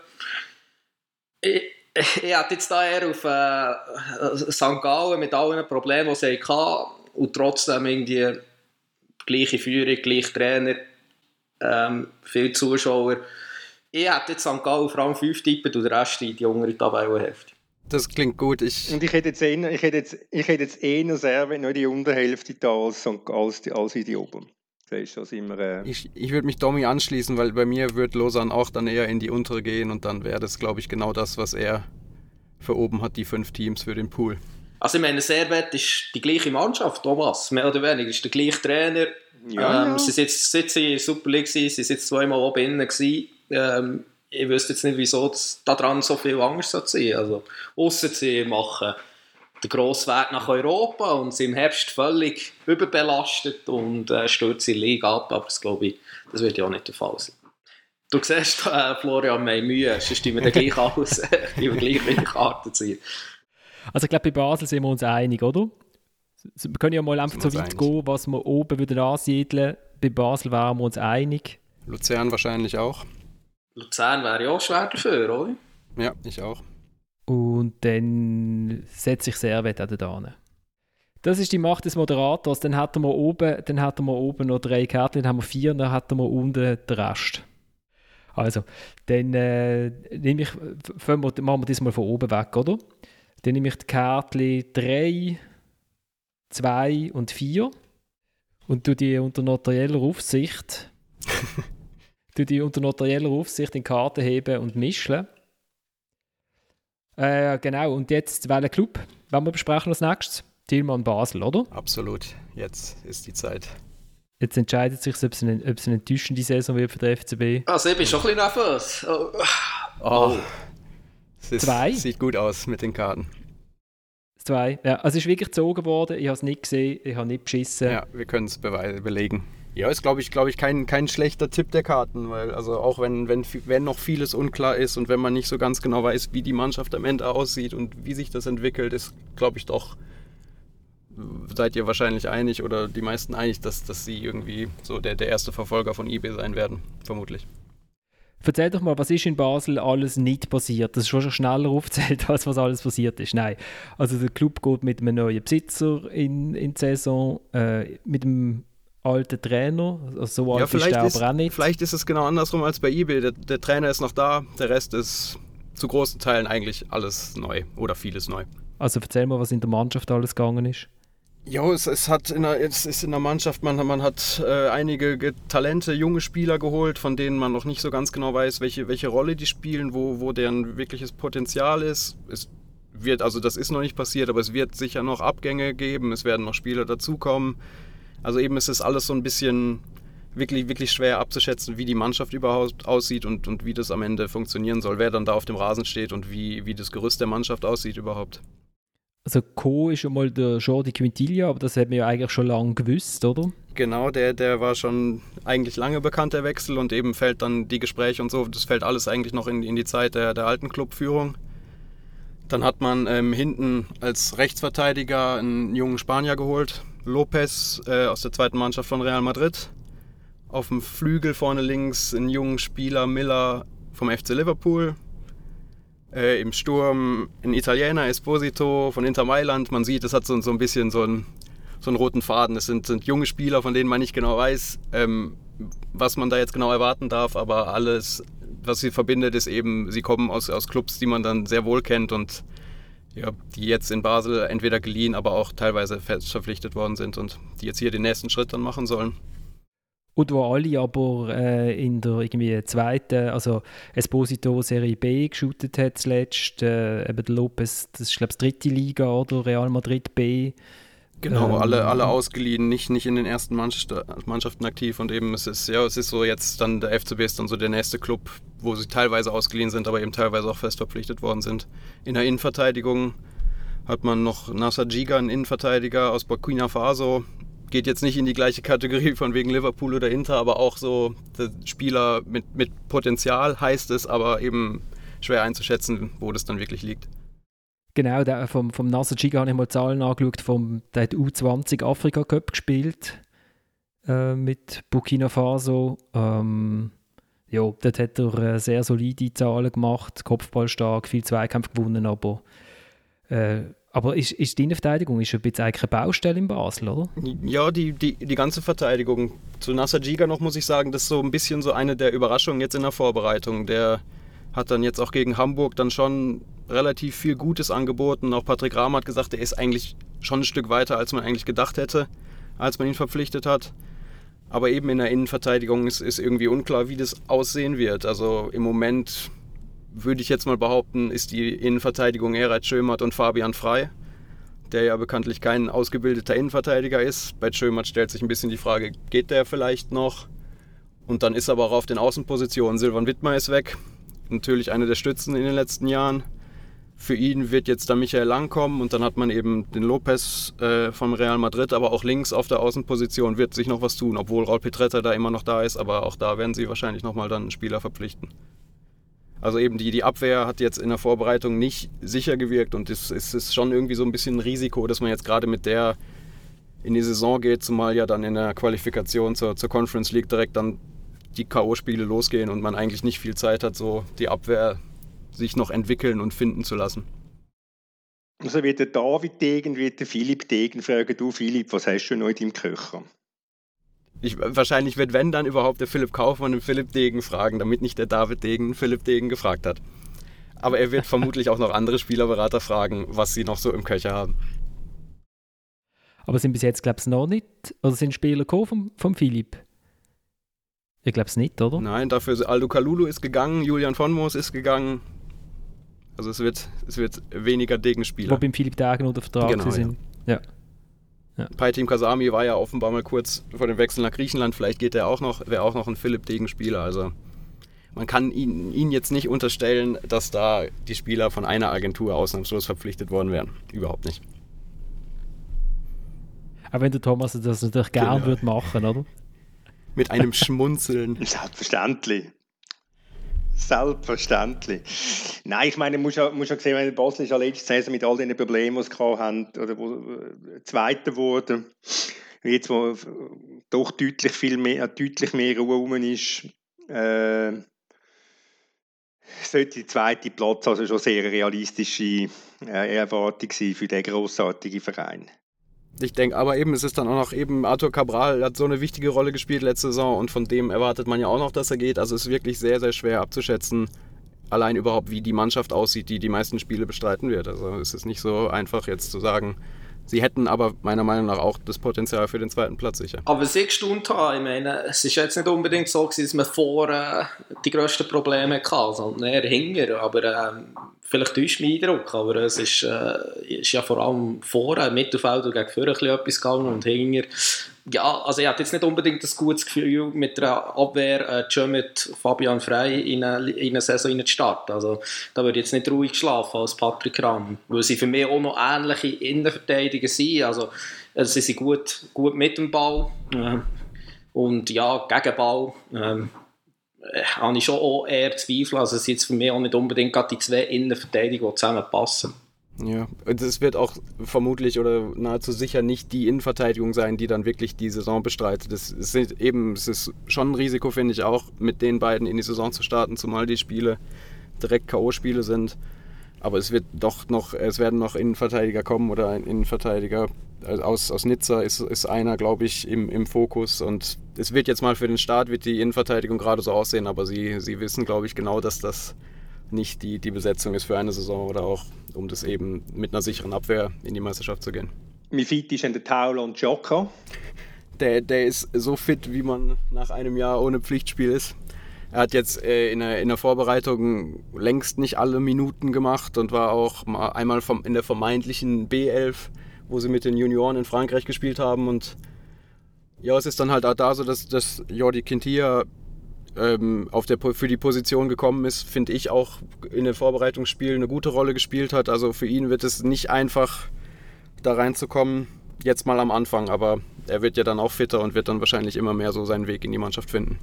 Ich, ich hätte jetzt da eher auf äh, St. Gallen mit allen Problemen, die sie hatten und trotzdem irgendwie gleiche Führung, gleiche Trainer, ähm, viele Zuschauer. Ich hätte jetzt St. Gallen vor allem fünf Typen und der Rest in die jüngere Tabellenhälfte. Das klingt gut. Ich und ich hätte jetzt eher, ich hätte jetzt, ich hätte jetzt eher Serve, noch die Unterhälfte da als, als, die, als in die oberen. Siehst, das immer, äh ich ich würde mich Domi anschließen, weil bei mir würde Lausanne auch dann eher in die untere gehen und dann wäre das, glaube ich, genau das, was er für oben hat, die fünf Teams für den Pool. Also ich meine, Servet ist die gleiche Mannschaft, Thomas, mehr oder weniger, ist der gleiche Trainer. Ja, ähm, ja. Sie sind jetzt, seit sie in der Super League waren, sie sind jetzt zweimal oben innen ähm, ich wüsste jetzt nicht, wieso daran so viel anders sein soll. Also, ausser sie machen den grossen Weg nach Europa und sind im Herbst völlig überbelastet und äh, stürzen die Liga ab, aber das glaube ich, das wird ja auch nicht der Fall sein. Du siehst, äh, Florian, wir haben Mühe, sonst stehen wir dann gleich aus, die wir gleich mit Karten ziehen. Also ich glaube, bei Basel sind wir uns einig, oder? Wir können ja mal einfach so weit einig. gehen, was wir oben wieder ansiedeln. Bei Basel waren wir uns einig. Luzern wahrscheinlich auch. Luzern wäre ja auch schwer dafür, oder? Ja, ich auch. Und dann setze ich Servet auch da Das ist die Macht des Moderators. Dann hatten wir oben, dann hatten wir oben noch drei Karten, dann haben wir vier, dann hatten wir unten den Rest. Also, dann äh, nehme ich, wir, machen wir das mal von oben weg, oder? Dann nehme ich die Kärtchen 3, 2 und 4 und tu die unter notarieller Aufsicht tu die unter notarieller Aufsicht in Karten heben und mischen. Äh, genau, und jetzt welchen Club wollen wir besprechen als nächstes? Tilman Basel, oder? Absolut, jetzt ist die Zeit. Jetzt entscheidet sich, ob es eine, ob es eine enttäuschende Saison wird für den FCB. Also ich bin schon ein bisschen nervös. Oh. oh. Ist, Zwei? Sieht gut aus mit den Karten. Zwei. Ja, also es ist wirklich gezogen worden. Ich habe es nicht gesehen, ich habe nicht beschissen. Ja, wir können es belegen. Ja, ist, glaube ich, glaube ich, kein, kein schlechter Tipp der Karten, weil also auch wenn, wenn, wenn noch vieles unklar ist und wenn man nicht so ganz genau weiß, wie die Mannschaft am Ende aussieht und wie sich das entwickelt, ist, glaube ich, doch, seid ihr wahrscheinlich einig oder die meisten einig, dass, dass sie irgendwie so der, der erste Verfolger von eBay sein werden, vermutlich. Erzähl doch mal, was ist in Basel alles nicht passiert? Das ist schon schneller aufzählt, als was alles passiert ist. Nein, also der Club geht mit einem neuen Besitzer in, in die Saison, äh, mit dem alten Trainer. Also so alt ja, vielleicht ist der ist, aber auch nicht. Vielleicht ist es genau andersrum als bei eBay. Der, der Trainer ist noch da, der Rest ist zu großen Teilen eigentlich alles neu oder vieles neu. Also erzähl mal, was in der Mannschaft alles gegangen ist. Ja, es, es, hat in der, es ist in der Mannschaft, man, man hat äh, einige Talente, junge Spieler geholt, von denen man noch nicht so ganz genau weiß, welche, welche Rolle die spielen, wo, wo deren wirkliches Potenzial ist. Es wird, also das ist noch nicht passiert, aber es wird sicher noch Abgänge geben, es werden noch Spieler dazukommen. Also eben ist es alles so ein bisschen wirklich, wirklich schwer abzuschätzen, wie die Mannschaft überhaupt aussieht und, und wie das am Ende funktionieren soll, wer dann da auf dem Rasen steht und wie, wie das Gerüst der Mannschaft aussieht überhaupt. Also Co. ist schon mal der Jordi Quintilla, aber das hat man ja eigentlich schon lange gewusst, oder? Genau, der, der war schon eigentlich lange bekannt, der Wechsel, und eben fällt dann die Gespräche und so, das fällt alles eigentlich noch in, in die Zeit der, der alten Clubführung. Dann hat man ähm, hinten als Rechtsverteidiger einen jungen Spanier geholt, Lopez äh, aus der zweiten Mannschaft von Real Madrid. Auf dem Flügel vorne links einen jungen Spieler Miller vom FC Liverpool. Äh, Im Sturm ein Italiener Esposito von Inter Mailand. Man sieht, es hat so, so ein bisschen so einen, so einen roten Faden. Es sind, sind junge Spieler, von denen man nicht genau weiß, ähm, was man da jetzt genau erwarten darf. Aber alles, was sie verbindet, ist eben, sie kommen aus, aus Clubs, die man dann sehr wohl kennt und ja, die jetzt in Basel entweder geliehen, aber auch teilweise fest verpflichtet worden sind und die jetzt hier den nächsten Schritt dann machen sollen. Und wo alle aber äh, in der irgendwie zweiten, also Esposito Serie B geshootet hat zuletzt, äh, eben der Lopez, das ist glaube ich dritte Liga oder Real Madrid B. Genau, ähm, alle, alle ausgeliehen, nicht, nicht in den ersten Mannschaften aktiv und eben es ist, ja, es ist so jetzt dann der FCB ist dann so der nächste Club, wo sie teilweise ausgeliehen sind, aber eben teilweise auch fest verpflichtet worden sind. In der Innenverteidigung hat man noch Nasser Giga, einen Innenverteidiger aus Burkina Faso. Geht jetzt nicht in die gleiche Kategorie von wegen Liverpool oder Inter, aber auch so Spieler mit, mit Potenzial heißt es, aber eben schwer einzuschätzen, wo das dann wirklich liegt. Genau, der, vom, vom Nasser Giga habe ich mal Zahlen angeschaut, vom, der hat U20 Afrika Cup gespielt äh, mit Burkina Faso. Ähm, ja, dort hat er äh, sehr solide Zahlen gemacht, Kopfballstark, viel Zweikampf gewonnen, aber äh, aber ist, ist die Innenverteidigung ist ein bisschen eine Baustelle in Basel, oder? Ja, die, die, die ganze Verteidigung. Zu Nasser Giga noch muss ich sagen, das ist so ein bisschen so eine der Überraschungen jetzt in der Vorbereitung. Der hat dann jetzt auch gegen Hamburg dann schon relativ viel Gutes angeboten. Auch Patrick Rahm hat gesagt, er ist eigentlich schon ein Stück weiter, als man eigentlich gedacht hätte, als man ihn verpflichtet hat. Aber eben in der Innenverteidigung ist, ist irgendwie unklar, wie das aussehen wird. Also im Moment würde ich jetzt mal behaupten, ist die Innenverteidigung Erat Schömert und Fabian Frei, der ja bekanntlich kein ausgebildeter Innenverteidiger ist. Bei Schömert stellt sich ein bisschen die Frage, geht der vielleicht noch? Und dann ist aber auch auf den Außenpositionen Silvan Wittmer ist weg. Natürlich eine der Stützen in den letzten Jahren. Für ihn wird jetzt da Michael Lang kommen und dann hat man eben den Lopez äh, vom Real Madrid, aber auch links auf der Außenposition wird sich noch was tun, obwohl Raul Petretta da immer noch da ist, aber auch da werden sie wahrscheinlich nochmal dann einen Spieler verpflichten. Also eben die, die Abwehr hat jetzt in der Vorbereitung nicht sicher gewirkt und es, es ist schon irgendwie so ein bisschen ein Risiko, dass man jetzt gerade mit der in die Saison geht, zumal ja dann in der Qualifikation zur, zur Conference League direkt dann die K.O.-Spiele losgehen und man eigentlich nicht viel Zeit hat, so die Abwehr sich noch entwickeln und finden zu lassen. Also wie der David Degen, wie der Philipp Degen fragen, du Philipp, was hast du noch in deinem Köcher? Ich, wahrscheinlich wird, wenn dann überhaupt der Philipp Kaufmann den Philipp Degen fragen, damit nicht der David Degen Philipp Degen gefragt hat. Aber er wird vermutlich auch noch andere Spielerberater fragen, was sie noch so im Köcher haben. Aber sind bis jetzt, glaube ich, noch nicht, oder sind Spieler gekommen vom, vom Philipp? Ich glaube es nicht, oder? Nein, dafür ist Aldo Kalulu ist gegangen, Julian von Moos ist gegangen. Also es wird, es wird weniger Degenspieler. Wo beim Philipp Dagen unter Vertrag genau, sind. Ja. ja. ja. Paitim Kasami war ja offenbar mal kurz vor dem Wechsel nach Griechenland. Vielleicht geht er auch noch, wäre auch noch ein Philipp Degenspieler. Also man kann ihn, ihn jetzt nicht unterstellen, dass da die Spieler von einer Agentur ausnahmslos verpflichtet worden wären. Überhaupt nicht. Aber wenn der Thomas das natürlich gern genau. würde machen, oder? mit einem Schmunzeln. Selbstverständlich. Selbstverständlich. Nein, ich meine, du musst ja, musst ja sehen, wenn Basel ist ja letzte Saison mit all den Problemen, die sie haben, oder wo äh, Zweiter wurde, jetzt wo doch deutlich viel mehr, deutlich mehr Ruhe rum ist, äh, sollte der zweite Platz also schon sehr realistische äh, Erwartung sein für den grossartigen Verein. Ich denke aber eben, es ist dann auch noch eben, Arthur Cabral hat so eine wichtige Rolle gespielt letzte Saison und von dem erwartet man ja auch noch, dass er geht. Also es ist wirklich sehr, sehr schwer abzuschätzen, allein überhaupt, wie die Mannschaft aussieht, die die meisten Spiele bestreiten wird. Also es ist nicht so einfach jetzt zu sagen, Sie hätten aber meiner Meinung nach auch das Potenzial für den zweiten Platz sicher. Aber was ich gestaunt habe, ich meine, es ist jetzt nicht unbedingt so, dass man vorher die grössten Probleme hatte, sondern eher hinter. Aber äh, vielleicht täuscht mein Eindruck, aber es ist, äh, ist ja vor allem vorher im Mittelfeld und gegen vorher etwas gegangen und hinter ja, also ich hatte jetzt nicht unbedingt das gutes Gefühl, mit der Abwehr äh, schon mit Fabian Frey in eine, in eine Saison zu starten. Also da würde ich jetzt nicht ruhig schlafen als Patrick Ramm, weil sie für mich auch noch ähnliche Innenverteidiger sind. Also, also sie sind gut, gut mit dem Ball äh, und ja, gegen Ball äh, habe ich schon auch eher Zweifel. Also es sind jetzt für mich auch nicht unbedingt gerade die zwei Innenverteidiger, die zusammenpassen. Ja, und es wird auch vermutlich oder nahezu sicher nicht die Innenverteidigung sein, die dann wirklich die Saison bestreitet. Es ist eben, es ist schon ein Risiko, finde ich auch, mit den beiden in die Saison zu starten, zumal die Spiele direkt K.O.-Spiele sind. Aber es wird doch noch, es werden noch Innenverteidiger kommen oder ein Innenverteidiger also aus, aus Nizza ist, ist einer, glaube ich, im, im Fokus. Und es wird jetzt mal für den Start, wird die Innenverteidigung gerade so aussehen, aber sie, sie wissen, glaube ich, genau, dass das nicht die, die Besetzung ist für eine Saison oder auch, um das eben mit einer sicheren Abwehr in die Meisterschaft zu gehen. Wie fit ist denn der Taul und Joker? Der, der ist so fit, wie man nach einem Jahr ohne Pflichtspiel ist. Er hat jetzt äh, in, der, in der Vorbereitung längst nicht alle Minuten gemacht und war auch mal einmal vom, in der vermeintlichen B11, wo sie mit den Junioren in Frankreich gespielt haben. Und ja, es ist dann halt auch da so, dass, dass Jordi Quintilla ähm, auf der, für die Position gekommen ist, finde ich auch in den Vorbereitungsspielen eine gute Rolle gespielt hat. Also für ihn wird es nicht einfach, da reinzukommen, jetzt mal am Anfang, aber er wird ja dann auch fitter und wird dann wahrscheinlich immer mehr so seinen Weg in die Mannschaft finden.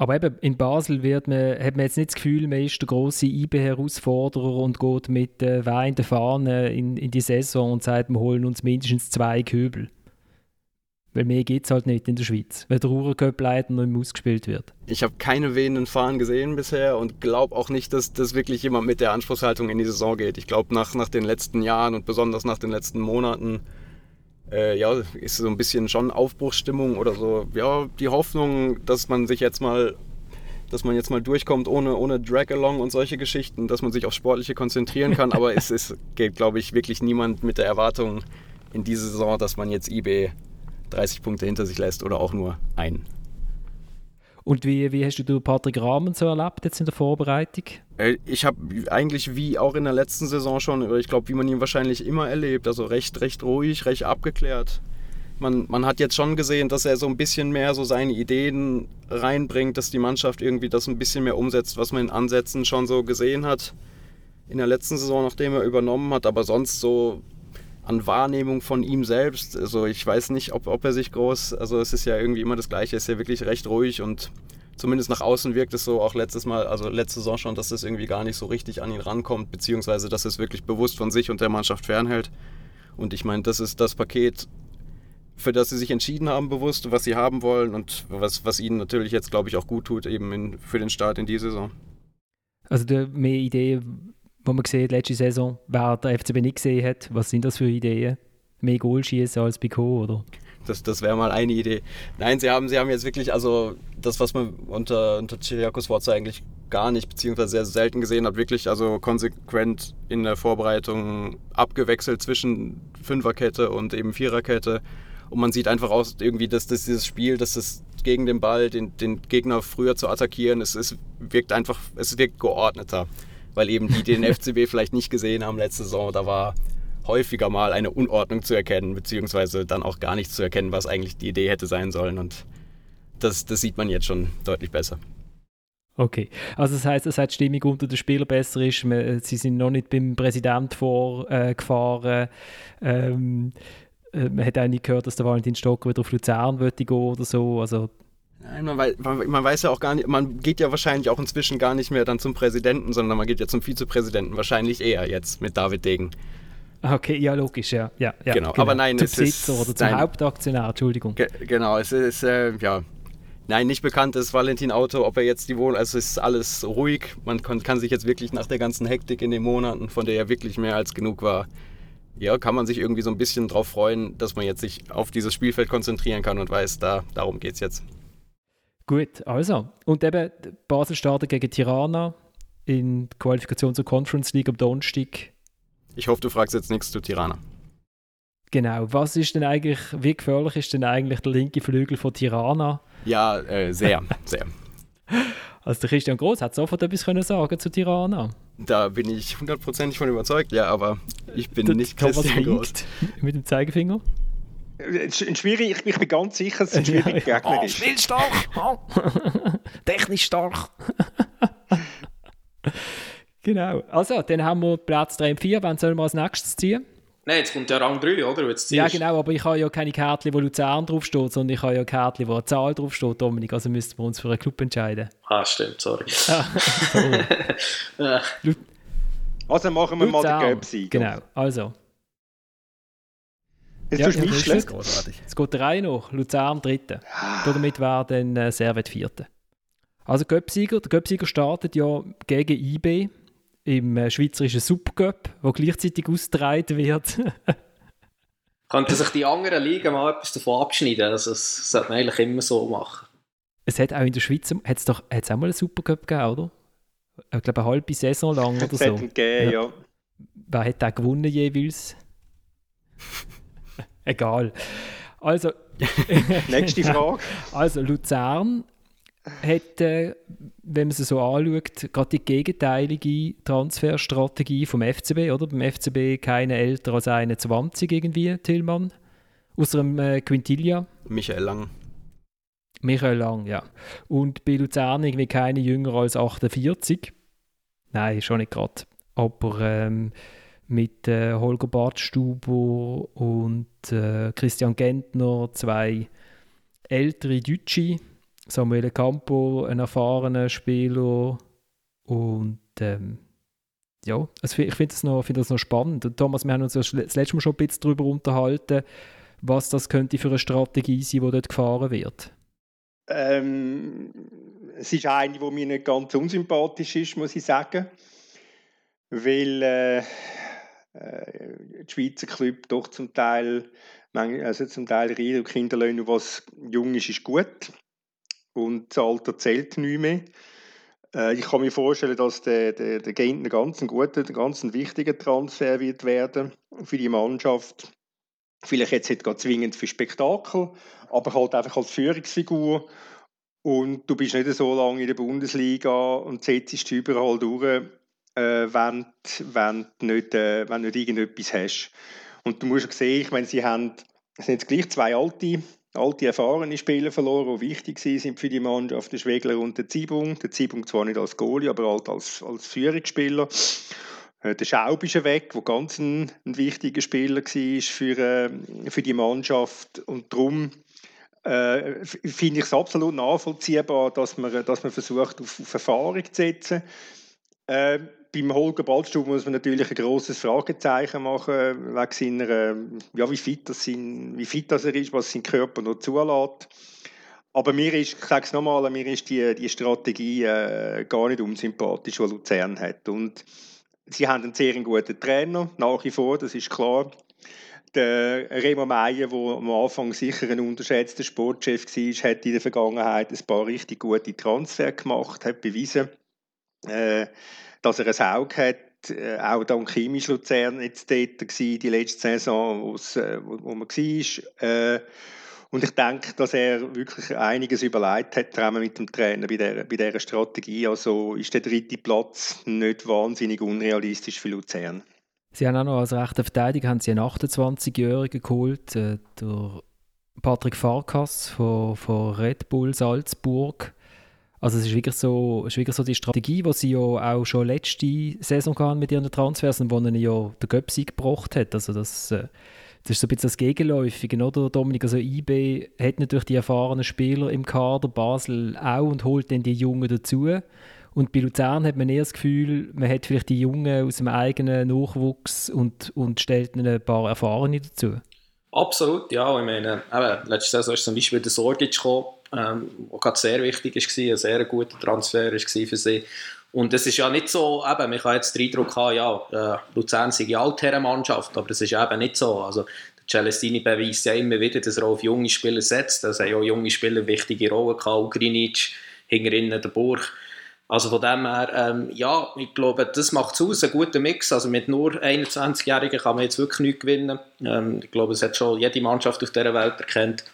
Aber eben in Basel wird man, hat man jetzt nicht das Gefühl, man ist der grosse IB-Herausforderer und geht mit äh, weinenden Fahnen in, in die Saison und sagt, wir holen uns mindestens zwei Köbel. Weil mehr geht es halt nicht in der Schweiz, weil der Ruhrcup leider noch immer ausgespielt wird. Ich habe keine wehenden Fahnen gesehen bisher und glaube auch nicht, dass, dass wirklich jemand mit der Anspruchshaltung in die Saison geht. Ich glaube, nach, nach den letzten Jahren und besonders nach den letzten Monaten äh, ja, ist so ein bisschen schon Aufbruchsstimmung oder so. Ja, die Hoffnung, dass man sich jetzt mal dass man jetzt mal durchkommt ohne, ohne Drag-Along und solche Geschichten, dass man sich auf Sportliche konzentrieren kann. Aber es, es geht, glaube ich, wirklich niemand mit der Erwartung in diese Saison, dass man jetzt eBay 30 Punkte hinter sich lässt oder auch nur einen. Und wie, wie hast du Patrick Rahmen so erlebt jetzt in der Vorbereitung? Äh, ich habe eigentlich wie auch in der letzten Saison schon, oder ich glaube, wie man ihn wahrscheinlich immer erlebt, also recht, recht ruhig, recht abgeklärt. Man, man hat jetzt schon gesehen, dass er so ein bisschen mehr so seine Ideen reinbringt, dass die Mannschaft irgendwie das ein bisschen mehr umsetzt, was man in Ansätzen schon so gesehen hat in der letzten Saison, nachdem er übernommen hat. Aber sonst so an Wahrnehmung von ihm selbst. Also ich weiß nicht, ob, ob er sich groß, also es ist ja irgendwie immer das Gleiche, er ist ja wirklich recht ruhig und zumindest nach außen wirkt es so auch letztes Mal, also letzte Saison schon, dass es irgendwie gar nicht so richtig an ihn rankommt, beziehungsweise dass es wirklich bewusst von sich und der Mannschaft fernhält. Und ich meine, das ist das Paket, für das sie sich entschieden haben, bewusst, was sie haben wollen und was, was ihnen natürlich jetzt, glaube ich, auch gut tut, eben in, für den Start in die Saison. Also der mehr Idee wo man sieht, letzte Saison, wer der FCB nicht gesehen hat, was sind das für Ideen? Mehr Goal schießen als bei Co, oder? Das, das wäre mal eine Idee. Nein, sie haben, sie haben jetzt wirklich, also das, was man unter, unter Chiriakos Wurzel eigentlich gar nicht, beziehungsweise sehr selten gesehen hat, wirklich also konsequent in der Vorbereitung abgewechselt zwischen Fünferkette und eben Viererkette. Und man sieht einfach aus, irgendwie, dass, dass dieses Spiel, dass das gegen den Ball, den, den Gegner früher zu attackieren, es, es wirkt einfach, es wirkt geordneter weil eben die, die den FCB vielleicht nicht gesehen haben letzte Saison, da war häufiger mal eine Unordnung zu erkennen, beziehungsweise dann auch gar nicht zu erkennen, was eigentlich die Idee hätte sein sollen. Und das, das sieht man jetzt schon deutlich besser. Okay, also das heißt, dass die Stimmung unter den Spielern besser ist. Sie sind noch nicht beim Präsident vorgefahren. Äh, ähm, äh, man hat auch nicht gehört, dass der Valentin Stocker wieder auf Luzern gehen oder so. Also Nein, man weiß, man weiß ja auch gar nicht, man geht ja wahrscheinlich auch inzwischen gar nicht mehr dann zum Präsidenten, sondern man geht ja zum Vizepräsidenten, wahrscheinlich eher jetzt mit David Degen. Okay, ja, logisch, ja. ja, ja genau. genau. aber nein, zum es Besitzer ist, oder zum nein, Hauptaktionär, Entschuldigung. Ge genau, es ist, äh, ja, nein, nicht bekannt ist Valentin Auto, ob er jetzt die Wohnung, also es ist alles ruhig, man kann, kann sich jetzt wirklich nach der ganzen Hektik in den Monaten, von der ja wirklich mehr als genug war, ja, kann man sich irgendwie so ein bisschen darauf freuen, dass man jetzt sich auf dieses Spielfeld konzentrieren kann und weiß, da, darum geht es jetzt. Gut, also. Und eben, Basel startet gegen Tirana in Qualifikation zur Conference League am Donnerstag. Ich hoffe, du fragst jetzt nichts zu Tirana. Genau. Was ist denn eigentlich, wie gefährlich ist denn eigentlich der linke Flügel von Tirana? Ja, äh, sehr, sehr. Also der Christian Groß hat sofort etwas können sagen zu Tirana. Da bin ich hundertprozentig von überzeugt, ja, aber ich bin der nicht Christian Groß. Mit dem Zeigefinger? Ein schwierig, ich, ich bin ganz sicher, dass es ein schwieriger Gegner oh, ist. Spielstark! Oh. Technisch stark! Genau. Also, dann haben wir Platz 3 und 4. Wann sollen wir als nächstes ziehen? Nein, jetzt kommt der Rang 3, oder? Jetzt ja, genau, aber ich habe ja keine Kärtchen, wo Luzern draufsteht, sondern ich habe ja Kärtchen, wo eine Zahl draufsteht, Dominik. Also müssten wir uns für einen Club entscheiden. Ah, stimmt, sorry. Ah, sorry. also machen wir Luzern, mal den Göpsi. Genau, also. Jetzt ja, tust du mich schlecht. Großartig. Es geht der Reihe noch. Luzern dritte. Ah. Damit wäre dann äh, Servet vierte. Also Göpsieger, der Göpsieger startet ja gegen IB im äh, schweizerischen Subcup, wo gleichzeitig ausgetragen wird. Könnten sich die anderen Ligen mal etwas davon abschneiden? Also das sollte man eigentlich immer so machen. Es hat auch in der Schweiz hat's doch, hat's auch mal einen Supercup gegeben, oder? Ich glaube, eine halbe Saison lang oder so. Gegeben, ja. ja. Wer hat da gewonnen jeweils? Egal. Also. Nächste Frage. Also, Luzern hat, äh, wenn man es so anschaut, gerade die gegenteilige Transferstrategie vom FCB, oder? Beim FCB keine älter als 21 irgendwie, Tillmann. Außer dem äh, Quintilia. Michael Lang. Michael Lang, ja. Und bei Luzern irgendwie keine jünger als 48. Nein, schon nicht gerade. Aber ähm, mit äh, Holger Badstuber und äh, Christian Gentner zwei ältere Deutsche Samuele Campo, ein erfahrener Spieler und ähm, ja, also ich finde das, noch, find das noch spannend. Und Thomas, wir haben uns das letzte Mal schon ein bisschen darüber unterhalten, was das könnte für eine Strategie sein, die dort gefahren wird. Ähm, es ist eine, die mir nicht ganz unsympathisch ist, muss ich sagen. Weil äh, äh, die Schweizer Club doch zum Teil, also zum Teil Rieder und Kinderlöhne, was jung ist, ist gut und das Alter zählt nicht mehr. Äh, ich kann mir vorstellen, dass der, der, der Gent ein ganz guter, ein ganz wichtiger Transfer wird werden für die Mannschaft. Vielleicht jetzt nicht zwingend für Spektakel, aber halt einfach als Führungsfigur. Und du bist nicht so lange in der Bundesliga und setzt überall durch, äh, wenn, wenn, du nicht, äh, wenn du nicht irgendetwas hast. Und du musst sehen, ich meine, sie haben, es sind jetzt gleich zwei alte alte erfahrene Spieler verloren, die wichtig sind für die Mannschaft, der Schwegler und der Zibung. Der Zibung zwar nicht als Goalie, aber halt als, als Führungsspieler. Äh, der Schaub ist weg, der ganz ein, ein, wichtiger Spieler war für, äh, für die Mannschaft. Und darum äh, finde ich es absolut nachvollziehbar, dass man, dass man versucht, auf, auf Erfahrung zu setzen. Äh, beim Holger Ballstub muss man natürlich ein großes Fragezeichen machen, wegen seiner, ja, wie fit, das sein, wie fit das er ist, was sein Körper noch zulässt. Aber mir ist, ich sage es nochmal, mir ist die, die Strategie äh, gar nicht unsympathisch, die Luzern hat. Und sie haben einen sehr guten Trainer, nach wie vor, das ist klar. Der Remo Meyer, der am Anfang sicher ein unterschätzter Sportchef war, hat in der Vergangenheit ein paar richtig gute Transfer gemacht, hat bewiesen, äh, dass er ein Auge hat, äh, auch dank Chemisch Luzern jetzt dort war, die letzte Saison, äh, wo, man war. Äh, und ich denke, dass er wirklich einiges überlegt hat, zusammen mit dem Trainer bei dieser, bei dieser Strategie. Also ist der dritte Platz nicht wahnsinnig unrealistisch für Luzern. Sie haben auch noch als rechter Verteidiger haben Sie einen 28-Jährigen geholt, äh, der Patrick Farkas von, von Red Bull Salzburg. Also es ist wirklich so, ist wirklich so die Strategie, die sie ja auch schon letzte Saison hatten mit ihren Transfers und wo ihnen ja der Göpsi gebracht hat. Also das äh, Das ist so ein bisschen das Gegenläufige, oder Dominik? Also IB hat natürlich die erfahrenen Spieler im Kader, Basel auch und holt dann die Jungen dazu. Und bei Luzern hat man eher das Gefühl, man hat vielleicht die Jungen aus dem eigenen Nachwuchs und, und stellt ihnen ein paar Erfahrene dazu. Absolut, ja. Ich meine, eben, letzte Saison ist zum Beispiel der Sorgic gekommen, ähm, was gerade sehr wichtig war, ein sehr guter Transfer war für sie. Und es ist ja nicht so, eben, man kann jetzt den Eindruck haben, ja, äh, Luzern sei eine Altherrenmannschaft, aber das ist eben nicht so. Also, der Celestini beweist ja immer wieder, dass er auf junge Spieler setzt. Es haben ja junge Spieler wichtige Rollen gehabt, Grinic, hinter der Burg. Also von dem her, ähm, ja, ich glaube, das macht es aus, ein guter Mix. Also mit nur 21-Jährigen kann man jetzt wirklich nichts gewinnen. Ähm, ich glaube, es hat schon jede Mannschaft auf dieser Welt erkannt.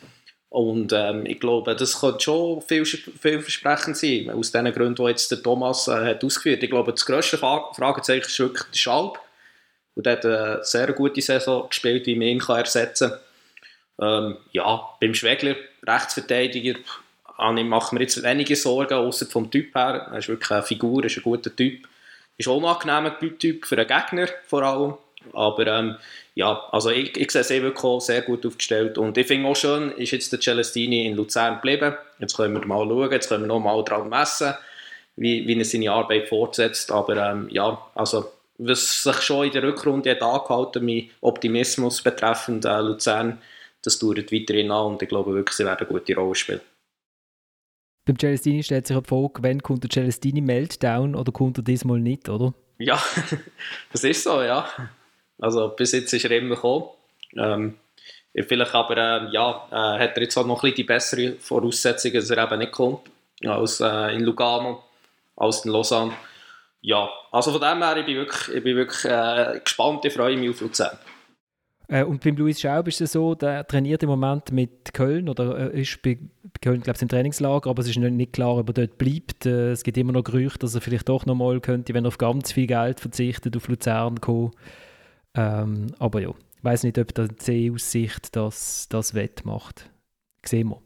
Und ähm, ich glaube, das könnte schon viel, vielversprechend sein, aus den Gründen, die jetzt der Thomas äh, hat ausgeführt. Ich glaube, das grösste Fragezeichen ist wirklich der Schalb. Und er hat eine sehr gute Saison gespielt, wie man ihn kann ersetzen kann. Ähm, ja, beim Schwegler, Rechtsverteidiger, ich mache mir jetzt wenige Sorgen, außer vom Typ her. Er ist wirklich eine Figur, ist ein guter Typ. Ist auch ein angenehmer Typ für einen Gegner vor allem. Aber ähm, ja, also ich, ich sehe sie wirklich sehr gut aufgestellt. Und ich finde auch schön, ist jetzt der Celestini in Luzern geblieben. Jetzt können wir mal schauen, jetzt können wir noch mal dran messen, wie, wie er seine Arbeit fortsetzt. Aber ähm, ja, also was sich schon in der Rückrunde hat angehalten, mein Optimismus betreffend äh, Luzern, das dauert weiterhin an und ich glaube wirklich, sie werden eine gute Rolle spielen. Beim Celestini stellt sich die Frage, wann kommt der Celestini Meltdown oder kommt er diesmal nicht, oder? Ja, das ist so, ja. Also bis jetzt ist er immer gekommen. Ähm, vielleicht aber, äh, ja, äh, hat er jetzt auch noch ein bisschen die bessere Voraussetzungen, dass er eben nicht kommt, als äh, in Lugano, als in Lausanne. Ja, also von dem her, ich bin wirklich, ich bin wirklich äh, gespannt, ich freue mich auf Luzern. Äh, und beim Luis Schaub ist es so, der trainiert im Moment mit Köln oder äh, ist bei, Köln, glaube ich, im Trainingslager, aber es ist nicht klar, ob er dort bleibt. Äh, es gibt immer noch Gerüchte, dass er vielleicht doch noch mal könnte, wenn er auf ganz viel Geld verzichtet, auf Luzern kommen. Ähm, aber ja, ich weiß nicht, ob der C-Aussicht das, das wettmacht. Sehen wir.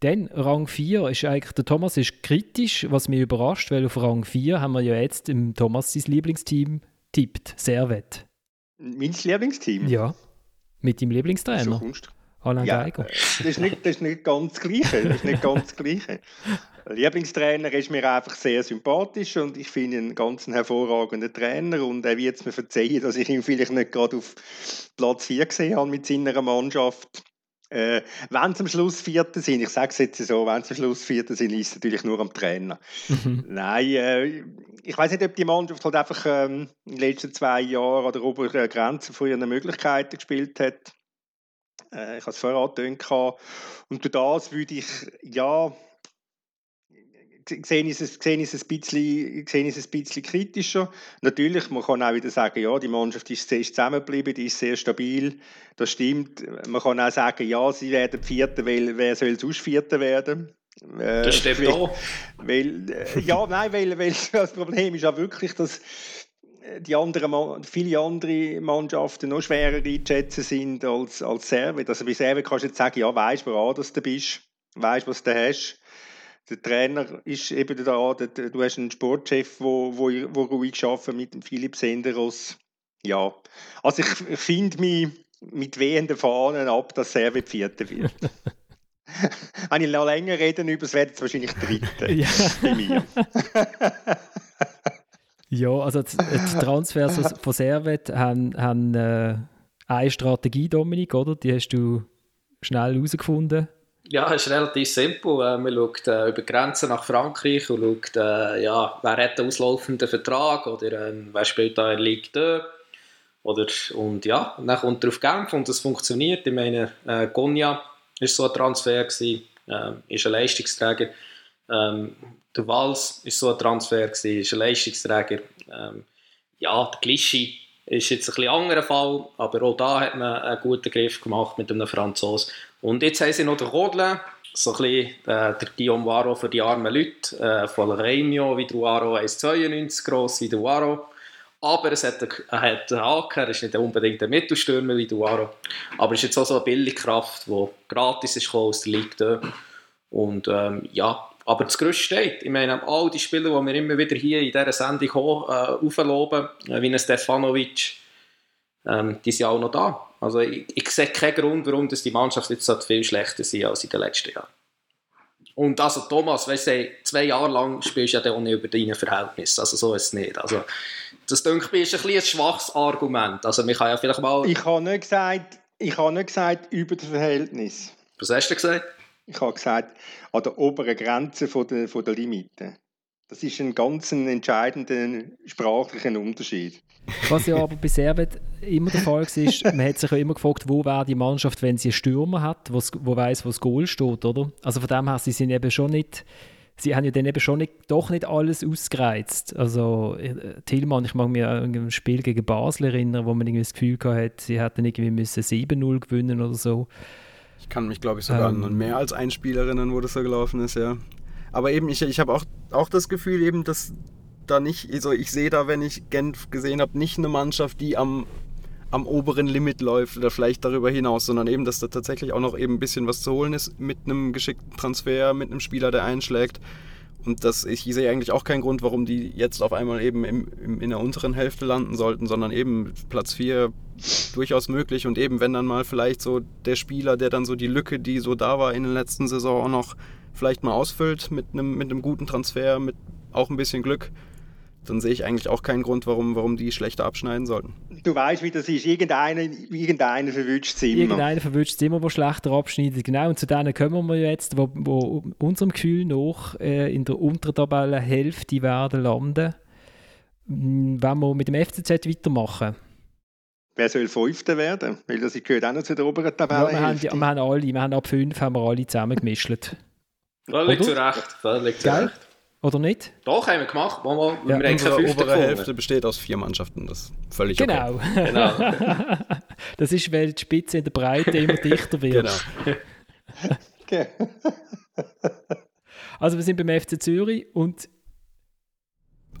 Dann Rang 4 ist eigentlich, der Thomas ist kritisch, was mich überrascht, weil auf Rang 4 haben wir ja jetzt im Thomas sein Lieblingsteam tippt, Servet. Mein Lieblingsteam? Ja. Mit deinem Lieblingstrainer? Alain ja, Geiger. Das ist, nicht, das ist nicht ganz das Gleiche. Das ist nicht ganz das Gleiche. Lieblingstrainer ist mir einfach sehr sympathisch und ich finde ihn einen ganz hervorragenden Trainer und er wird es mir verzeihen, dass ich ihn vielleicht nicht gerade auf Platz 4 gesehen habe mit seiner Mannschaft. Äh, wenn sie am Schluss Vierter sind, ich sage es jetzt so, wenn sie am Schluss Vierter sind, ist es natürlich nur am Trainer. Mhm. Nein, äh, ich weiß nicht, ob die Mannschaft halt einfach ähm, in den letzten zwei Jahren an der oberen Grenze von ihren Möglichkeiten gespielt hat. Äh, ich habe es vorher angetönt. Und durch das würde ich, ja, sehe ich es, sehe ich es, ein bisschen, sehe ich es ein bisschen kritischer. Natürlich, man kann auch wieder sagen, ja, die Mannschaft ist sehr zusammengeblieben, die ist sehr stabil. Das stimmt. Man kann auch sagen, ja, sie werden Vierter, weil wer soll sonst Vierter werden? Äh, das stimmt weil, auch. Weil, äh, ja, nein, weil, weil das Problem ist auch wirklich, dass die anderen, viele andere Mannschaften noch schwerer einzuschätzen sind als, als Servet. Also bei Servet kannst du jetzt sagen, ja, weißt du, woran du bist, weißt was du hast. Der Trainer ist eben da, du hast einen Sportchef, wo, wo, wo ruhig arbeitet mit Philipp Senderos. Ja, also ich, ich finde mich mit wehenden Fahnen ab, dass Servet Vierter wird. Wenn ich noch länger reden über, es wird wahrscheinlich Dritte ja. bei mir. ja, also die, die Transfers von Servet haben, haben äh, eine Strategie, Dominik, oder? Die hast du schnell herausgefunden. Ja, es ist relativ simpel. Äh, man schaut äh, über Grenzen nach Frankreich und schaut, äh, ja, wer hat einen auslaufenden Vertrag oder ähm, wer spielt da in Ligue 2. Oder, und ja, dann kommt er auf Genf und das funktioniert. Ich meine, äh, Gonja ist so ein Transfer gewesen, äh, ist ein Leistungsträger. Ähm, der Wals ist so ein Transfer gewesen, ist ein Leistungsträger. Ähm, ja, der Glischi ist jetzt ein bisschen anderer Fall, aber auch da hat man einen guten Griff gemacht mit einem Franzosen. Und jetzt haben sie noch den Rodle, so ein bisschen äh, der Guillaume Waro für die armen Leute, äh, von Reimio wie der Waro 1,92 gross wie der Waro. Aber es hat, einen Haken, er ist nicht unbedingt ein Mittelstürmer wie Duaro. Aber es ist jetzt auch so eine Billigkraft, die gratis ist aus der Liga. Und ähm, ja, aber das Größte steht. Ich meine, all die Spieler, die wir immer wieder hier in dieser Sendung hoch, äh, aufloben, äh, wie ein Stefanovic, ähm, die sind auch noch da. Also ich, ich sehe keinen Grund, warum das die Mannschaft jetzt so viel schlechter sein als in den letzten Jahren. Und also Thomas, weißt du, zwei Jahre lang spielst du ja auch nicht über deine Verhältnisse. Also so ist es nicht. Also, das denke ich, ist ein, ein schwaches Argument. Also man kann ja vielleicht mal... Ich habe nicht gesagt, ich habe nicht gesagt über das Verhältnis. Was hast du gesagt? Ich habe gesagt, an der oberen Grenze von der, von der Limite. Das ist ein ganz entscheidender sprachlicher Unterschied. Was ja aber bei Servet immer der Fall war, man hat sich ja immer gefragt, wo wäre die Mannschaft, wenn sie einen Stürmer hat, wo weiß, wo das Goal steht, oder? Also von dem her, sie sind eben schon nicht, sie haben ja dann eben schon nicht, doch nicht alles ausgereizt. Also äh, Tillmann, ich mag mich an ein Spiel gegen Basel erinnern, wo man irgendwie das Gefühl hatte, sie hätten irgendwie müssen 7-0 gewinnen oder so. Ich kann mich, glaube ich, sogar ähm, an mehr als ein Spiel erinnern, wo das so gelaufen ist, ja. Aber eben, ich, ich habe auch, auch das Gefühl eben, dass da nicht, also ich sehe da, wenn ich Genf gesehen habe, nicht eine Mannschaft, die am, am oberen Limit läuft oder vielleicht darüber hinaus, sondern eben, dass da tatsächlich auch noch eben ein bisschen was zu holen ist mit einem geschickten Transfer, mit einem Spieler, der einschlägt. Und das, ich sehe eigentlich auch keinen Grund, warum die jetzt auf einmal eben im, im, in der unteren Hälfte landen sollten, sondern eben Platz 4 durchaus möglich und eben, wenn dann mal vielleicht so der Spieler, der dann so die Lücke, die so da war in der letzten Saison auch noch vielleicht mal ausfüllt mit einem, mit einem guten Transfer, mit auch ein bisschen Glück, dann sehe ich eigentlich auch keinen Grund, warum, warum die schlechter abschneiden sollten. Du weißt, wie das ist. Irgendeiner, irgendeiner verwünscht es immer. Irgendeiner verwünscht es immer, der schlechter abschneidet. Genau, und zu denen kommen wir jetzt, wo, wo unserem Gefühl nach äh, in der unteren Tabellenhälfte werden landen. Hm, wenn wir mit dem FCZ weitermachen. Wer soll Fünfter werden? Weil das gehört auch noch zu der oberen Tabelle. Ja, wir, haben, wir haben alle, wir haben ab fünf haben wir alle zusammengemischt. Völlig zu Recht. Völlig zu Recht. Oder nicht? Doch, haben wir gemacht. Mal, mal, ja, wir unsere obere Hälfte besteht aus vier Mannschaften. Das ist völlig genau. Okay. genau. das ist, weil die Spitze in der Breite immer dichter wird. Genau. also wir sind beim FC Zürich und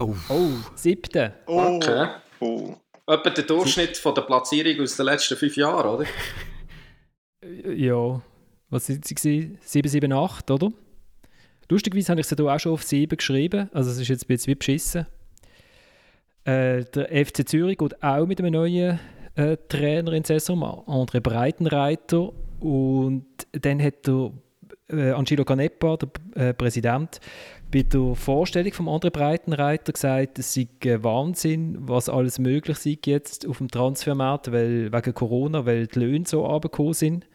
Oh. Oh, siebte. Oh. Okay. Oh. Etwa der Durchschnitt von der Platzierung aus den letzten fünf Jahren, oder? Ja. Was sind sie? 7, 7, 8, oder? Lustigerweise habe ich sie hier auch schon auf 7 geschrieben. Also es ist jetzt ein bisschen wie beschissen. Äh, der FC Zürich geht auch mit einem neuen äh, Trainer in Saison, André Breitenreiter. Und dann hat der äh, Angelo Canepa, der äh, Präsident, bei der Vorstellung von André Breitenreiter gesagt, es sei Wahnsinn, was alles möglich sei jetzt auf dem Transfermarkt, weil, wegen Corona, weil die Löhne so runtergekommen sind.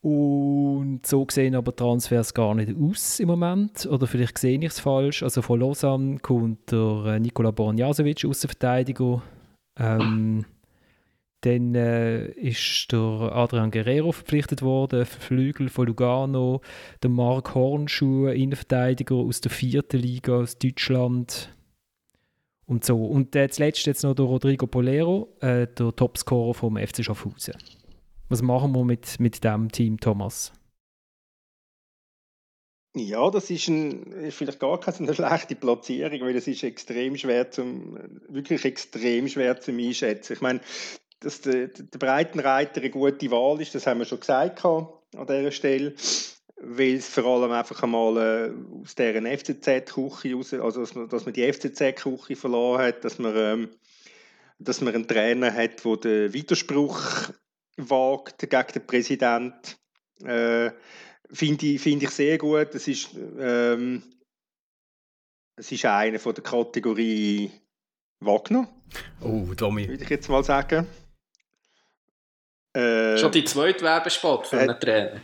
Und so sehen aber Transfers gar nicht aus im Moment. Oder vielleicht sehe ich es falsch. Also von Lausanne kommt der äh, Nikola Bornjasovic, Außenverteidiger. Ähm, dann äh, ist der Adrian Guerrero verpflichtet worden, Flügel von Lugano. Der Mark Hornschuh, Innenverteidiger aus der vierten Liga aus Deutschland. Und so. Und äh, zuletzt jetzt noch der Rodrigo Polero, äh, der Topscorer vom FC Schaffhausen. Was machen wir mit, mit dem Team, Thomas? Ja, das ist, ein, vielleicht gar keine schlechte Platzierung, weil es ist extrem schwer zum, wirklich extrem schwer zu einschätzen. Ich meine, dass der, der Breitenreiter eine gute Wahl ist, das haben wir schon gesagt an dieser Stelle, weil es vor allem einfach einmal äh, aus deren FCZ-Küche also dass man, dass man die FCZ-Küche verloren hat, dass man, ähm, dass man einen Trainer hat, der den Widerspruch wagt gegen den Präsidenten. Äh, Finde ich, find ich sehr gut. Das ist, ähm, es ist eine von der Kategorie Wagner. Oh, Tommy. Würde ich jetzt mal sagen. Äh, Schon die zweite Werbespot für einen Trainer?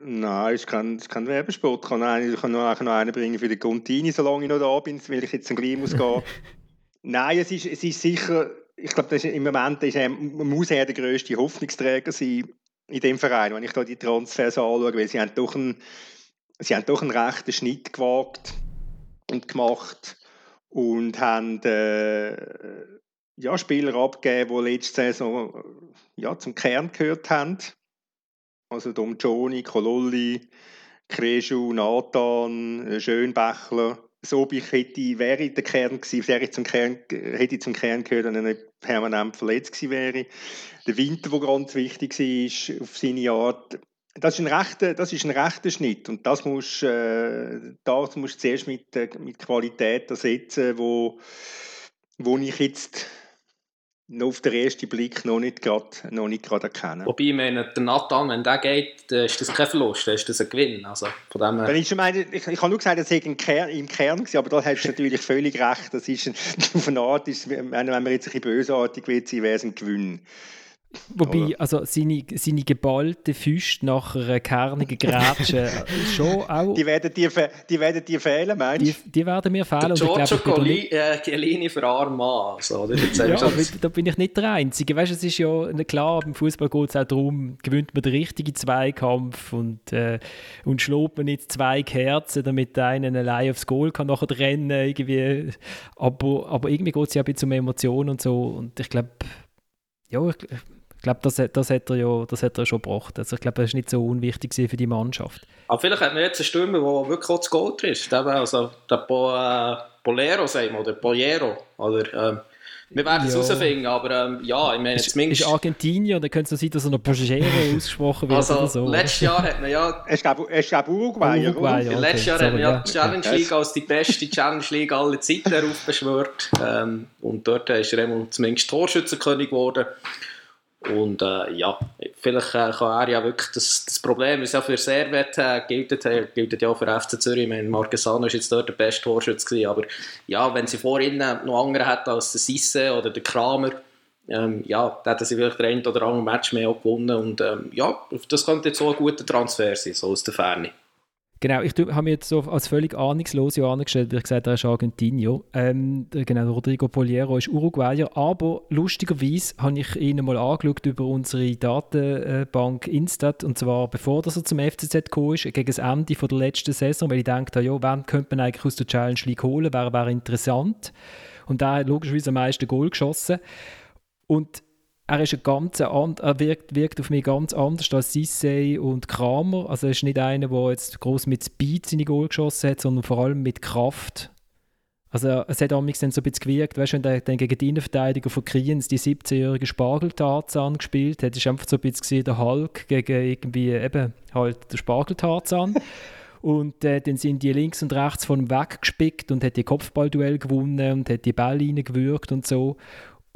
Nein, es ist kein, Werbespot. Ich kann, einen, ich kann noch, noch einen bringen für den Contini, solange ich noch da bin, weil ich jetzt zum gleich muss gehen. Nein, es ist, es ist sicher ich glaube, im Moment ist muss er der grösste Hoffnungsträger sein in dem Verein, wenn ich da die Transfers anschaue, weil sie haben doch einen, sie haben doch einen rechten Schnitt gewagt und gemacht und haben äh, ja, Spieler abgegeben, die letzte Saison ja, zum Kern gehört haben. Also Dom Joni, Kololli, Kreschu, Nathan, Schönbächler. Sobich hätte, wäre der Kern gewesen, wäre zum Kern, hätte zum Kern gehört, wenn er nicht permanent verletzt gewesen wäre. Der Winter, der ganz wichtig war auf seine Art, das ist ein rechter, das ist ein rechter Schnitt und das musst, äh, das musst du zuerst mit, äh, mit Qualität ersetzen, wo, wo ich jetzt noch auf den ersten Blick noch nicht gerade noch nicht gerade erkennen. Wobei, ich meine, der Nathan, wenn der geht, ist das kein Verlust, dann ist das ein Gewinn. Also, von dem her... ich, meine, ich, ich habe nur gesagt, das sei im Kern, im Kern gewesen, aber da hast du natürlich völlig recht. Das ist ein, auf eine Art, ist, wenn man jetzt ein bisschen bösartig wird, wäre es ein Gewinn. Wobei, also seine, seine geballte Füße nach einer kernigen Grätsche schon auch... Die werden dir, die werden dir fehlen, meinst du? Die, die, werden mir fehlen. Der Giorgio Chiellini äh, für arm Mann. So, ja, aber da bin ich nicht der Einzige. Weißt, es ist ja klar, beim Fußball geht es auch darum, gewinnt man den richtigen Zweikampf und, äh, und schlägt man jetzt zwei Kerzen, damit der eine allein aufs Goal kann nachher rennen irgendwie. Aber, aber irgendwie geht es ja ein bisschen um Emotionen und so und ich glaube, ja, ich, ich glaube, das, das, hat er ja, das hat er schon gebracht. Also ich glaube, das ist nicht so unwichtig für die Mannschaft. Aber vielleicht hat man jetzt eine Stimme, die wirklich auch zu Gold ist. Also der po, äh, Polero, sagen wir, oder Pollero. Oder, ähm, wir werden es ja. herausfinden, aber ähm, ja, ich meine, ist, zumindest... Ist Argentinien, dann könnte es sein, dass er noch Pogero ausgesprochen wird also, oder so. letztes Jahr hat man ja... Es gab, es gab Uruguay, Uruguay okay. Letztes Jahr Sorry, hat man ja die Challenge League als die beste Challenge League aller Zeiten heraufbeschwört. Ähm, und dort ist er zumindest Torschützenkönig geworden. Und äh, ja, vielleicht äh, kann er ja wirklich das, das Problem, was ja für Servet äh, gilt, äh, gilt ja auch für FC Zürich. Ich meine, Marquesano war jetzt dort der beste Torschütze, aber ja, wenn sie vor noch andere hätten als der Sisse oder der Kramer, ähm, ja, dann hätten sie vielleicht den einen oder anderen Match mehr gewonnen und ähm, ja, das könnte jetzt so ein guter Transfer sein, so aus der Ferne. Genau, ich habe mir jetzt so als völlig ahnungslos angestellt, wie ich gesagt habe, er ist Argentinier. Ähm, genau, Rodrigo Poliero ist Uruguayer, aber lustigerweise habe ich ihn mal angeschaut über unsere Datenbank Instat, und zwar bevor er zum FCZ gekommen ist, gegen das Ende von der letzten Saison, weil ich dachte, ja, wann könnte man eigentlich aus der Challenge League holen, wäre, wäre interessant. Und da hat logischerweise am meisten Goal geschossen. Und er ist ein ganz and, er wirkt, wirkt auf mich ganz anders als Sissay und Kramer. Also er ist nicht einer, der jetzt groß mit Speed seine Goal geschossen hat, sondern vor allem mit Kraft. Also es hat mich dann so ein bisschen gewirkt, weißt du, wenn der dann gegen die Innenverteidiger von Kriens die 17-jährige Spargeltarzan gespielt hat, ist einfach so ein bisschen gesehen, der Hulk gegen irgendwie eben halt der Spargeltarzan. Und äh, dann sind die links und rechts von ihm weggespickt und hat die Kopfballduell gewonnen und hat die Bälle reingewürgt und so.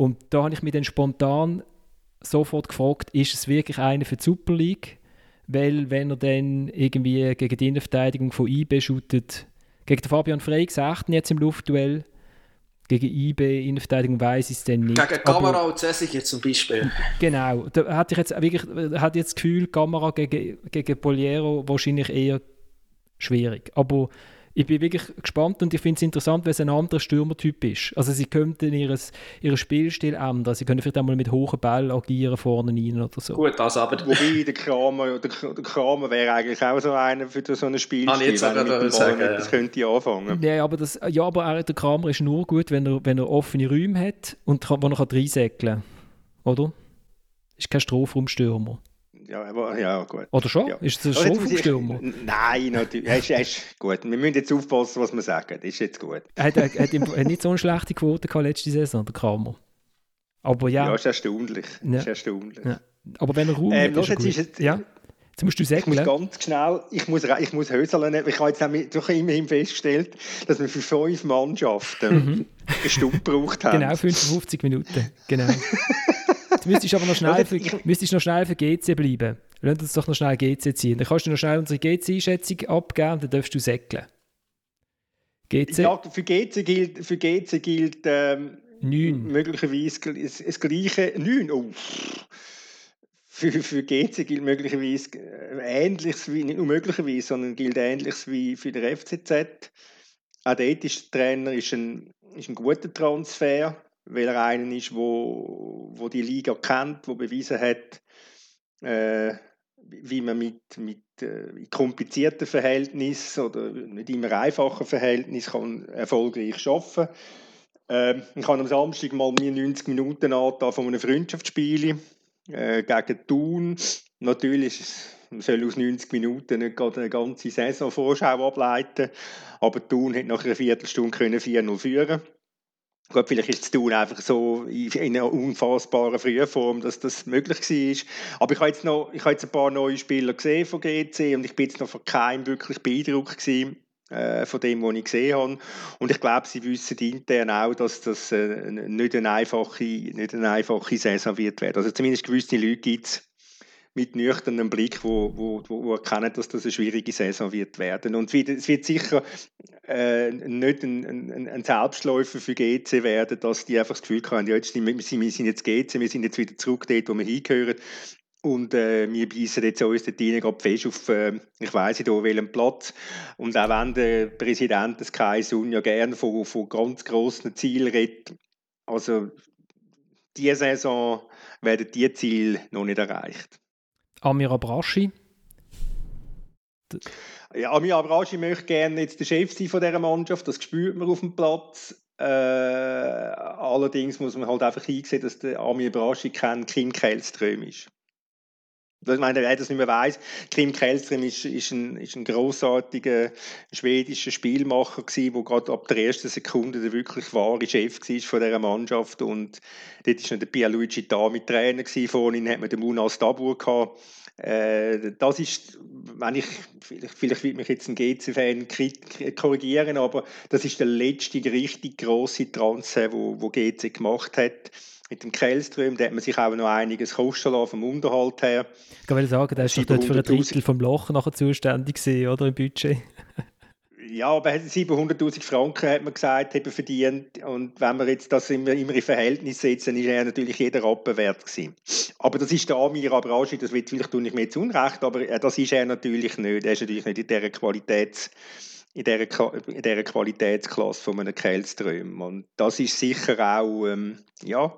Und da habe ich mich dann spontan sofort gefragt, ist es wirklich einer für die Super League? Weil wenn er dann irgendwie gegen die Innenverteidigung von IB shootet, gegen den Fabian Frey gesagt jetzt im Luftduell, gegen IB Innenverteidigung weiß ich es dann nicht. Gegen Kamera und Zessiger zum Beispiel. Genau, da hatte ich jetzt wirklich hatte jetzt das Gefühl, Kamera gegen, gegen Poliero wahrscheinlich eher schwierig. Aber ich bin wirklich gespannt und ich finde es interessant, weil es ein anderer Stürmertyp ist. Also sie könnten ihres, ihren Spielstil ändern. Sie können vielleicht einmal mit hohen Bällen agieren vorne rein oder so. Gut, also aber... Wobei der Kramer, der, der Kramer wäre eigentlich auch so einer für so ein Spielstil. Ah, jetzt wenn er mit sagen, ja. Das könnte ich anfangen. Ja, aber, das, ja, aber der Kramer ist nur gut, wenn er, wenn er offene Räume hat und kann, wo er reinsäckeln kann. Oder? Ist kein Strafraumstürmer. Ja, aber, ja, gut. Oder schon? Ja. Ist das ein Strafstürmer? Nein, natürlich. Ist, er ist gut. Wir müssen jetzt aufpassen, was wir sagen. Das ist jetzt gut. Er hat, er hat nicht so eine schlechte Quote gehabt letzte Saison, der Kramer. Aber ja. Ja, ist erstaunlich. Ja. Ist erstaunlich. Ja. Aber wenn er Raum ähm, hat, ist, er ja. Jetzt musst du sagen. Ich muss ganz schnell, ich muss, ich muss Höseln Ich habe jetzt doch immerhin festgestellt, dass wir für fünf Mannschaften mhm. eine Stunde gebraucht haben. Genau, 55 Minuten. Genau. Jetzt müsstest du aber noch schnell, für, müsstest noch schnell für GC bleiben. Lass uns doch noch schnell GC ziehen. Dann kannst du noch schnell unsere GC-Einschätzung abgeben und dann darfst du säckeln. GC? Ja, für GC gilt, für GC gilt ähm, möglicherweise das gleiche. Neun, oh. Für, für GC gilt möglicherweise äh, Ähnliches wie, nicht nur möglicherweise, sondern gilt Ähnliches wie für den FCZ. Auch dort ist der Trainer ist ein, ist ein guter Transfer weil er einen ist, wo, wo die Liga kennt, wo bewiesen hat, äh, wie man mit, mit äh, komplizierten Verhältnissen oder nicht immer einfachen Verhältnissen kann erfolgreich arbeiten äh, Ich habe am Samstag mal mir 90 Minuten angetan von einem Freundschaftsspiel äh, gegen Thun. Natürlich man soll aus 90 Minuten nicht gerade eine ganze Saison Vorschau ableiten, aber Thun hat nach einer Viertelstunde 4-0 führen Gut, vielleicht ist es tun einfach so in einer unfassbaren Frühform, dass das möglich war. Aber ich habe jetzt noch, ich habe jetzt ein paar neue Spieler gesehen von GC und ich bin jetzt noch von keinem wirklich beeindruckt gewesen. äh, von dem, was ich gesehen habe. Und ich glaube, sie wissen intern auch, dass das äh, nicht, eine einfache, nicht eine einfache Saison wird werden. Also zumindest gewisse Leute gibt es mit nüchternem Blick, wo, wo, wo erkennen, dass das eine schwierige Saison wird werden. Und es wird sicher äh, nicht ein, ein, ein, Selbstläufer für GC werden, dass die einfach das Gefühl haben, ja, jetzt, wir, wir sind jetzt GC, wir sind jetzt wieder zurück dort, wo wir hingehören. Und äh, wir beißen jetzt uns dort rein, gerade fest auf, äh, ich weiss nicht, auf welchem Platz. Und auch wenn der Präsident des Kaisun ja gerne von, von ganz grossen Zielen redet, also diese Saison werden diese Ziele noch nicht erreicht. Amir Abrashi? Ja, Amir Abrashi möchte gerne jetzt der Chef sein von dieser Mannschaft, das spürt man auf dem Platz. Äh, allerdings muss man halt einfach einsehen, dass der Amir Abrashi kein Kim Kellström ist. Ich meine, wer das nicht mehr weiß, Kim Källström ist, ist, ein, ist ein großartiger schwedischer Spielmacher gewesen, der gerade ab der ersten Sekunde der wirklich wahre Chef war von dieser Mannschaft. Und dort war noch der Pierluigi Dami Trainer gewesen. Vor ihm hat man den Munas Dabur gehabt. Äh, das ist, wenn ich, vielleicht, vielleicht wird mich jetzt ein GC-Fan korrigieren, aber das ist der letzte richtig große Transfer, wo, wo GC gemacht hat mit dem Kellström, da hat man sich auch noch einiges kosten lassen vom Unterhalt her. Ich würde sagen, der ist doch dort für ein Drittel vom Loch nachher zuständig gewesen, oder, im Budget? Ja, aber 700'000 Franken hat man gesagt, haben verdient. Und wenn man jetzt das immer, immer in Verhältnis setzt, dann ist er natürlich jeder Rappen wert gewesen. Aber das ist der Amir Abraji, das wird vielleicht tue ich mir jetzt unrecht, aber äh, das ist er natürlich nicht. Er ist natürlich nicht in dieser Qualitäts in dieser, in dieser Qualitätsklasse von einem Kellström. Und das ist sicher auch, ähm, ja,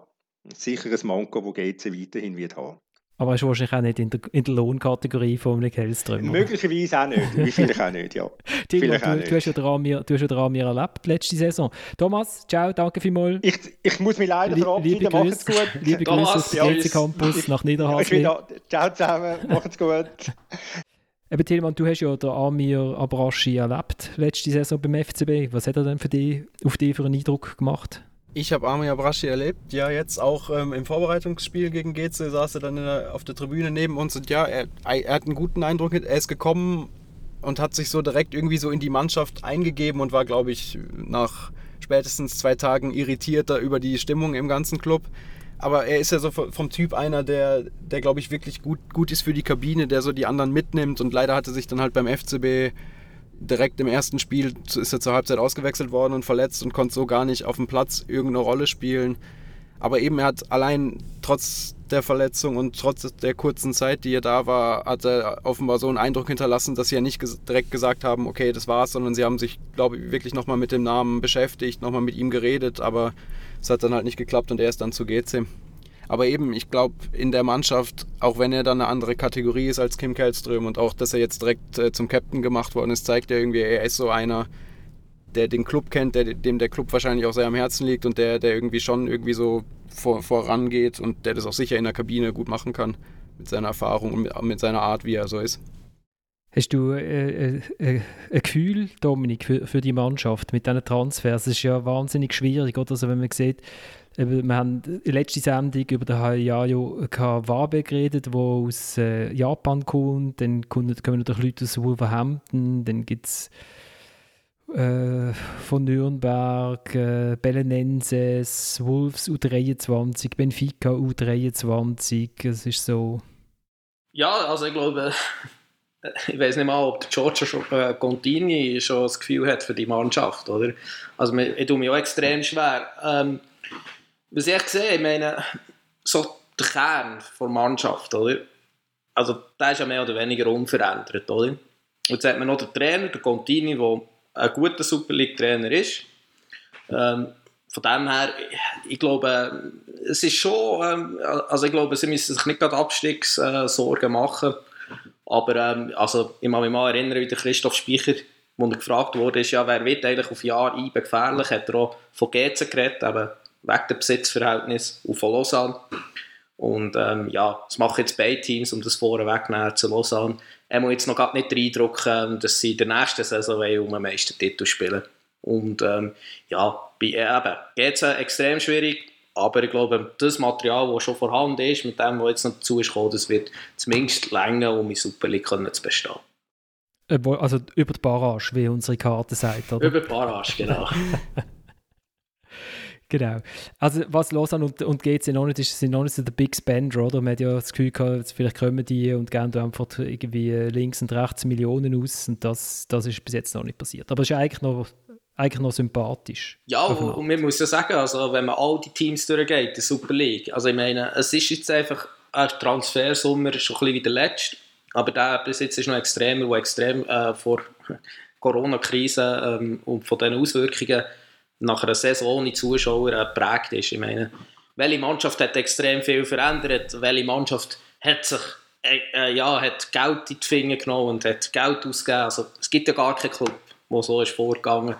sicher ein Manko, das GC weiterhin wird haben. Aber er ist wahrscheinlich auch nicht in der, in der Lohnkategorie von einem Hellström. Möglicherweise auch nicht. Wie vielleicht auch nicht, ja. Timo, du, du, hast ja den Amir, du hast ja den Amir erlebt letzte Saison. Thomas, ciao, danke vielmals. Ich, ich muss mich leider verabschieden. Macht's gut. Liebe Grüße aus dem ja, Campus nach Niederhasli. Ciao zusammen. Macht's gut. Eben, Tilman, du hast ja den Amir Abrashi erlebt letzte Saison beim FCB. Was hat er denn für dich, auf dich für einen Eindruck gemacht? Ich habe Armin Abrashi erlebt, ja, jetzt auch ähm, im Vorbereitungsspiel gegen Geze saß er dann der, auf der Tribüne neben uns und ja, er, er, hat einen guten Eindruck, er ist gekommen und hat sich so direkt irgendwie so in die Mannschaft eingegeben und war, glaube ich, nach spätestens zwei Tagen irritierter über die Stimmung im ganzen Club. Aber er ist ja so vom Typ einer, der, der glaube ich, wirklich gut, gut ist für die Kabine, der so die anderen mitnimmt und leider hatte sich dann halt beim FCB direkt im ersten Spiel ist er zur Halbzeit ausgewechselt worden und verletzt und konnte so gar nicht auf dem Platz irgendeine Rolle spielen. Aber eben, er hat allein trotz der Verletzung und trotz der kurzen Zeit, die er da war, hat er offenbar so einen Eindruck hinterlassen, dass sie ja nicht direkt gesagt haben, okay, das war's, sondern sie haben sich, glaube ich, wirklich nochmal mit dem Namen beschäftigt, nochmal mit ihm geredet, aber es hat dann halt nicht geklappt und er ist dann zu GC. Aber eben, ich glaube, in der Mannschaft, auch wenn er dann eine andere Kategorie ist als Kim Kellström und auch, dass er jetzt direkt äh, zum Captain gemacht worden ist, zeigt ja irgendwie, er ist so einer, der den Club kennt, der, dem der Club wahrscheinlich auch sehr am Herzen liegt und der, der irgendwie schon irgendwie so vor, vorangeht und der das auch sicher in der Kabine gut machen kann mit seiner Erfahrung und mit, mit seiner Art, wie er so ist. Hast du äh, äh, äh, ein Gefühl, Dominik, für, für die Mannschaft mit diesen Transfers? Es ist ja wahnsinnig schwierig, oder? Also wenn man sieht, wir haben in der letzten Sendung über den Hayayo Kawabe geredet, der aus Japan kommt. Dann kommen natürlich Leute aus Wolverhampton. Dann gibt es äh, von Nürnberg, äh, Belenenses, Wolves U23, Benfica U23. Es ist so. Ja, also ich glaube, ich weiß nicht mal, ob der schon, äh, Contini schon das Gefühl hat für die Mannschaft, oder? Also ich tue mich auch extrem schwer. Ähm, was ich sehe, ich meine, so der Kern der Mannschaft, oder? Also, der ist ja mehr oder weniger unverändert, jetzt hat man noch den Trainer, der Contini, der ein guter Super League-Trainer ist. Ähm, von dem her, ich glaube, es ist schon, ähm, also ich glaube, sie müssen sich nicht gerade Abstiegssorgen machen, aber ähm, also, ich kann mich mal erinnern, wie der Christoph Speicher, wo er gefragt wurde, ist, ja, wer wird eigentlich auf Jahr IBE gefährlich, hat er auch von GC geredet, eben, wegen dem Besitzverhältnis auf Lausanne. Und ähm, ja, das machen jetzt beide Teams, um das vorwegzunehmen zu Lausanne. Er muss jetzt noch nicht den Eindruck, ähm, dass sie in der nächsten Saison um den Meistertitel spielen Und ähm, ja, bei, äh, eben, es extrem schwierig, aber ich glaube, das Material, das schon vorhanden ist, mit dem, was jetzt noch dazu ist gekommen, das wird zumindest länger, um in Super League zu bestehen. Äh, also über die Barrage, wie unsere Karte sagt, oder? Über die Barrage, genau. genau. Also was Lausanne und, und GC noch nicht ist, sind noch nicht so der Big Spender, oder? Man hat ja das Gefühl gehabt, vielleicht kommen die und geben da einfach irgendwie links und rechts Millionen aus und das, das ist bis jetzt noch nicht passiert. Aber es ist eigentlich noch eigentlich noch sympathisch. Ja, und man muss ja sagen, also, wenn man all die Teams durchgeht, die Super League, also ich meine, es ist jetzt einfach, ein Transfersummer ist schon ein bisschen wie der letzte, aber der bis jetzt ist noch extremer, der extrem äh, vor Corona-Krise ähm, und von den Auswirkungen nach einer Saison ohne Zuschauer äh, geprägt ist. Ich meine, welche Mannschaft hat extrem viel verändert? Welche Mannschaft hat sich äh, äh, ja, hat Geld in die Finger genommen und hat Geld ausgegeben? Also, es gibt ja gar keinen Club, der so ist vorgegangen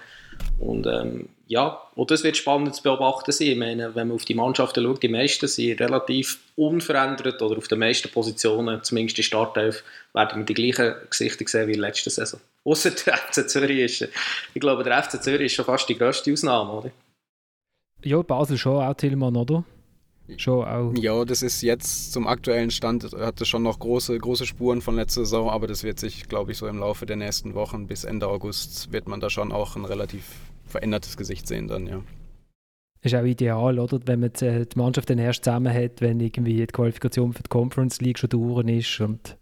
und ähm, ja, und das wird spannend zu beobachten sein. Ich meine, wenn man auf die Mannschaften schaut, die meisten sind relativ unverändert oder auf den meisten Positionen, zumindest die Startelf, werden wir die gleichen Gesichter sehen wie letzten Saison. Außer der FC Zürich ist, ich glaube, der FC Zürich ist schon fast die grösste Ausnahme, oder? Ja, Basel schon auch, Tillmann, oder? Schon auch. Ja, das ist jetzt zum aktuellen Stand, hat es schon noch große, große Spuren von letzter Saison, aber das wird sich, glaube ich, so im Laufe der nächsten Wochen bis Ende August wird man da schon auch ein relativ verändertes Gesicht sehen dann, ja. Ist auch ideal, oder? Wenn man die Mannschaft dann erst zusammen hat, wenn irgendwie die Qualifikation für die Conference League schon durch ist. Und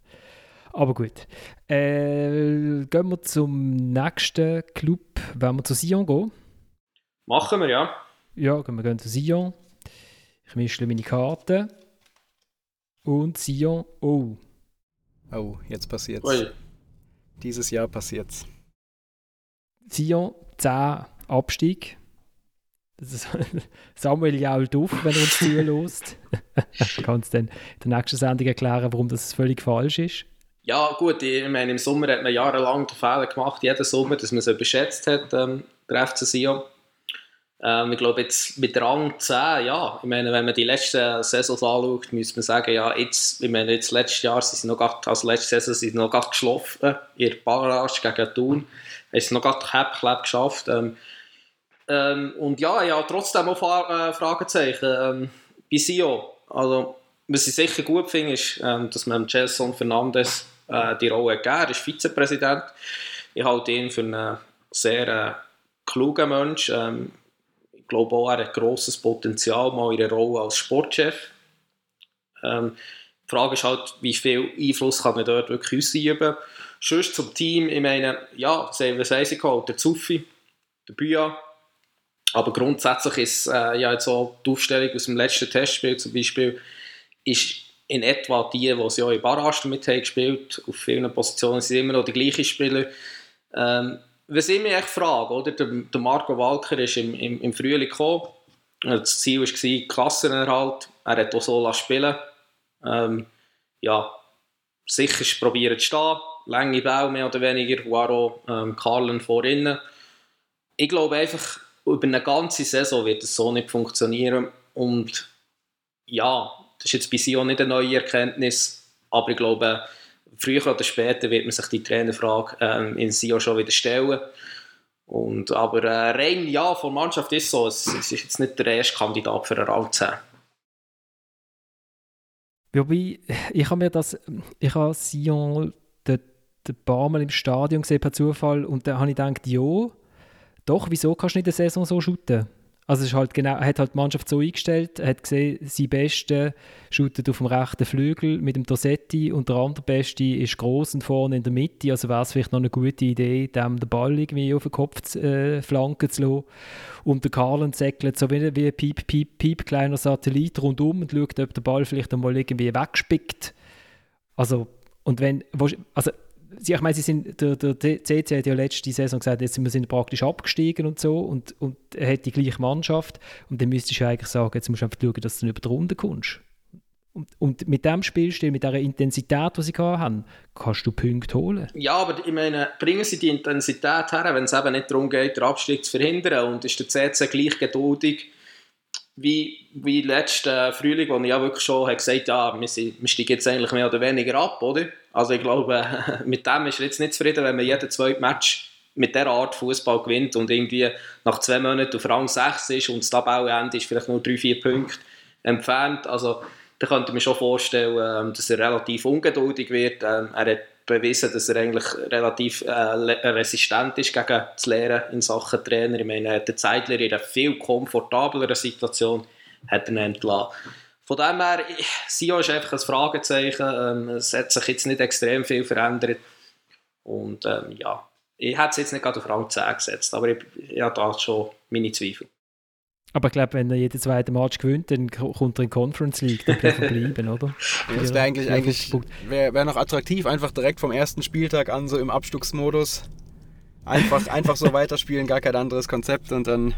aber gut. Äh, gehen wir zum nächsten Club. Wenn wir zu Sion gehen? Machen wir, ja. Ja, wir gehen zu Sion. Ich mische meine Karten. Und Sion, oh. Oh, jetzt passiert's. Ui. Dieses Jahr passiert's. Sion, 10 Abstieg. Samuel jault auf, wenn er uns zulässt. du kannst dann in der nächsten Sendung erklären, warum das völlig falsch ist. Ja, gut, ich meine, im Sommer hat man jahrelang den Fehler gemacht, jeden Sommer, dass man es überschätzt hat, ähm, der FC Sion. Ähm, ich glaube, jetzt mit Rang 10, ja, ich meine, wenn man die letzten Saisons anschaut, müsste man sagen, ja, jetzt, ich meine, jetzt letztes Jahr sind sie noch grad, also letzte Saison sind noch gerade geschlafen, ihr Barrage gegen Thun, haben sie noch gerade Häppchen geschafft. Ähm, ähm, und ja, ja, trotzdem auch äh, Fragezeichen. Ähm, bei Sio, also, was ich sicher gut finde, ist, ähm, dass man Gelson Fernandes äh, die Rolle gegeben hat. Er ist Vizepräsident. Ich halte ihn für einen sehr äh, klugen Mensch. Ähm, glaube auch, er hat grosses Potenzial mal einer Rolle als Sportchef. Ähm, die Frage ist halt, wie viel Einfluss kann man dort wirklich ausüben. Sonst zum Team, ich meine, ja, was haben sie geholt? Der Zuffi, der Büya, aber grundsätzlich ist äh, ja jetzt auch die Aufstellung aus dem letzten Testspiel zum Beispiel ist in etwa die, die sie auch in Barrage mit haben gespielt Auf vielen Positionen sind immer noch die gleichen Spieler. Ähm, was ich mich frage, oder? Der, der Marco Walker ist im, im, im Frühling gekommen. Das Ziel war Klassenerhalt. Er hat auch so spielen ähm, Ja, sicher probieren zu stehen. Lange Bau mehr oder weniger. Waro, ähm, Carlen vor. Ich glaube einfach, über eine ganze Saison wird es so nicht funktionieren. Und ja, das ist jetzt bei Sion nicht eine neue Erkenntnis, aber ich glaube, früher oder später wird man sich die Trainerfrage ähm, in Sion schon wieder stellen. Und, aber äh, rein ja, von der Mannschaft ist so, es, es, ist jetzt nicht der erste Kandidat für einen Rang 10. Wobei, ich habe mir das, ich habe Sion ein paar Mal im Stadion gesehen per Zufall und da habe ich gedacht, ja, doch, wieso kannst du nicht eine Saison so shooten? Also ist halt genau, hat halt die Mannschaft so eingestellt, hat gesehen, sein Beste shootet auf dem rechten Flügel mit dem Dorsetti und der andere Beste ist groß und vorne in der Mitte, also wäre es vielleicht noch eine gute Idee, dem den Ball irgendwie auf den Kopf zu äh, flanken zu lassen. Und der Carlen säckelt so wie, wie ein piep, piep, piep kleiner Satellit rundum und schaut, ob der Ball vielleicht einmal irgendwie wegspickt. Also, und wenn, also ich meine, sie sind, der, der CC hat ja letzte Saison gesagt, jetzt sind wir sind praktisch abgestiegen und so und, und er hat die gleiche Mannschaft und dann müsstest du eigentlich sagen, jetzt musst du einfach schauen, dass du über die Runde kommst. Und, und mit dem Spielstil, mit dieser Intensität, die sie haben, kannst du Punkte holen. Ja, aber ich meine, bringen sie die Intensität her, wenn es eben nicht darum geht, den Abstieg zu verhindern und ist der CC gleich geduldig wie, wie letzten Frühling, wo ich ja wirklich schon gesagt habe, ja, wir, wir steigen jetzt eigentlich mehr oder weniger ab, oder? Also ich glaube, mit dem ist er jetzt nicht zufrieden, wenn man jeden zweiten Match mit dieser Art Fußball gewinnt und irgendwie nach zwei Monaten auf Rang 6 ist und das Tabellenende ist vielleicht nur 3-4 Punkte entfernt. Also da könnte ich mir schon vorstellen, ähm, dass er relativ ungeduldig wird. Ähm, er hat bewiesen, dass er eigentlich relativ äh, resistent ist gegen das Lehren in Sachen Trainer. Ich meine, der Zeitler in einer viel komfortableren Situation hat er entlassen. Von dem her, Sion ist einfach ein Fragezeichen. Ähm, es hat sich jetzt nicht extrem viel verändert. Und ähm, ja, ich hätte es jetzt nicht gerade auf Rang 10 gesetzt, aber ich, ich habe da schon meine Zweifel. Aber ich glaube, wenn er jeden zweiten Match gewinnt, dann kommt er in Conference League, dann bleibt er bleiben, oder? Das wäre eigentlich, eigentlich wär, wär noch attraktiv, einfach direkt vom ersten Spieltag an so im Abstucksmodus. Einfach, einfach so weiterspielen, gar kein anderes Konzept und dann,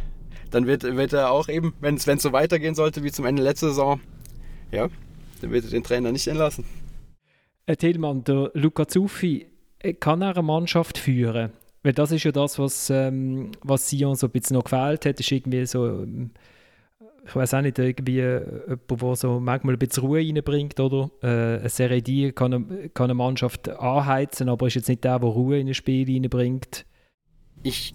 dann wird, wird er auch eben, wenn es so weitergehen sollte wie zum Ende letzter Saison, ja, dann wird er den Trainer nicht entlassen. Herr Tillmann, der Luca Zuffi, äh, kann er eine Mannschaft führen? Weil das ist ja das, was, ähm, was Sion so ein bisschen noch gefehlt hat, ist irgendwie so, ähm, ich weiß auch nicht, irgendwie jemand, der so manchmal ein bisschen Ruhe reinbringt, oder? Äh, eine Serie D kann eine, kann eine Mannschaft anheizen, aber ist jetzt nicht der, der Ruhe in ein Spiel reinbringt. Ich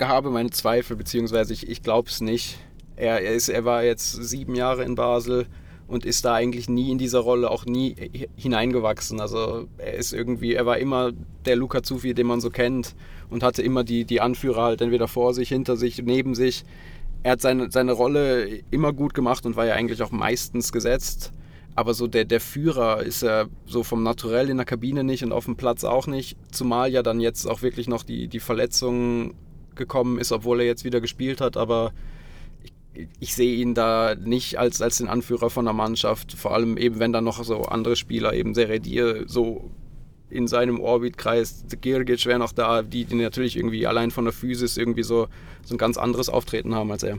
habe meine Zweifel, beziehungsweise ich, ich glaube es nicht. Er, er, ist, er war jetzt sieben Jahre in Basel, und ist da eigentlich nie in dieser Rolle auch nie hineingewachsen. Also er ist irgendwie, er war immer der Luca Zufi, den man so kennt und hatte immer die, die Anführer halt entweder vor sich, hinter sich, neben sich. Er hat seine, seine Rolle immer gut gemacht und war ja eigentlich auch meistens gesetzt. Aber so der, der Führer ist er so vom Naturell in der Kabine nicht und auf dem Platz auch nicht. Zumal ja dann jetzt auch wirklich noch die, die Verletzung gekommen ist, obwohl er jetzt wieder gespielt hat. Aber ich sehe ihn da nicht als, als den Anführer von der Mannschaft, vor allem eben, wenn dann noch so andere Spieler, eben Seredier, so in seinem Orbit kreist. Girgic wäre noch da, die, die natürlich irgendwie allein von der Physis irgendwie so, so ein ganz anderes Auftreten haben als er.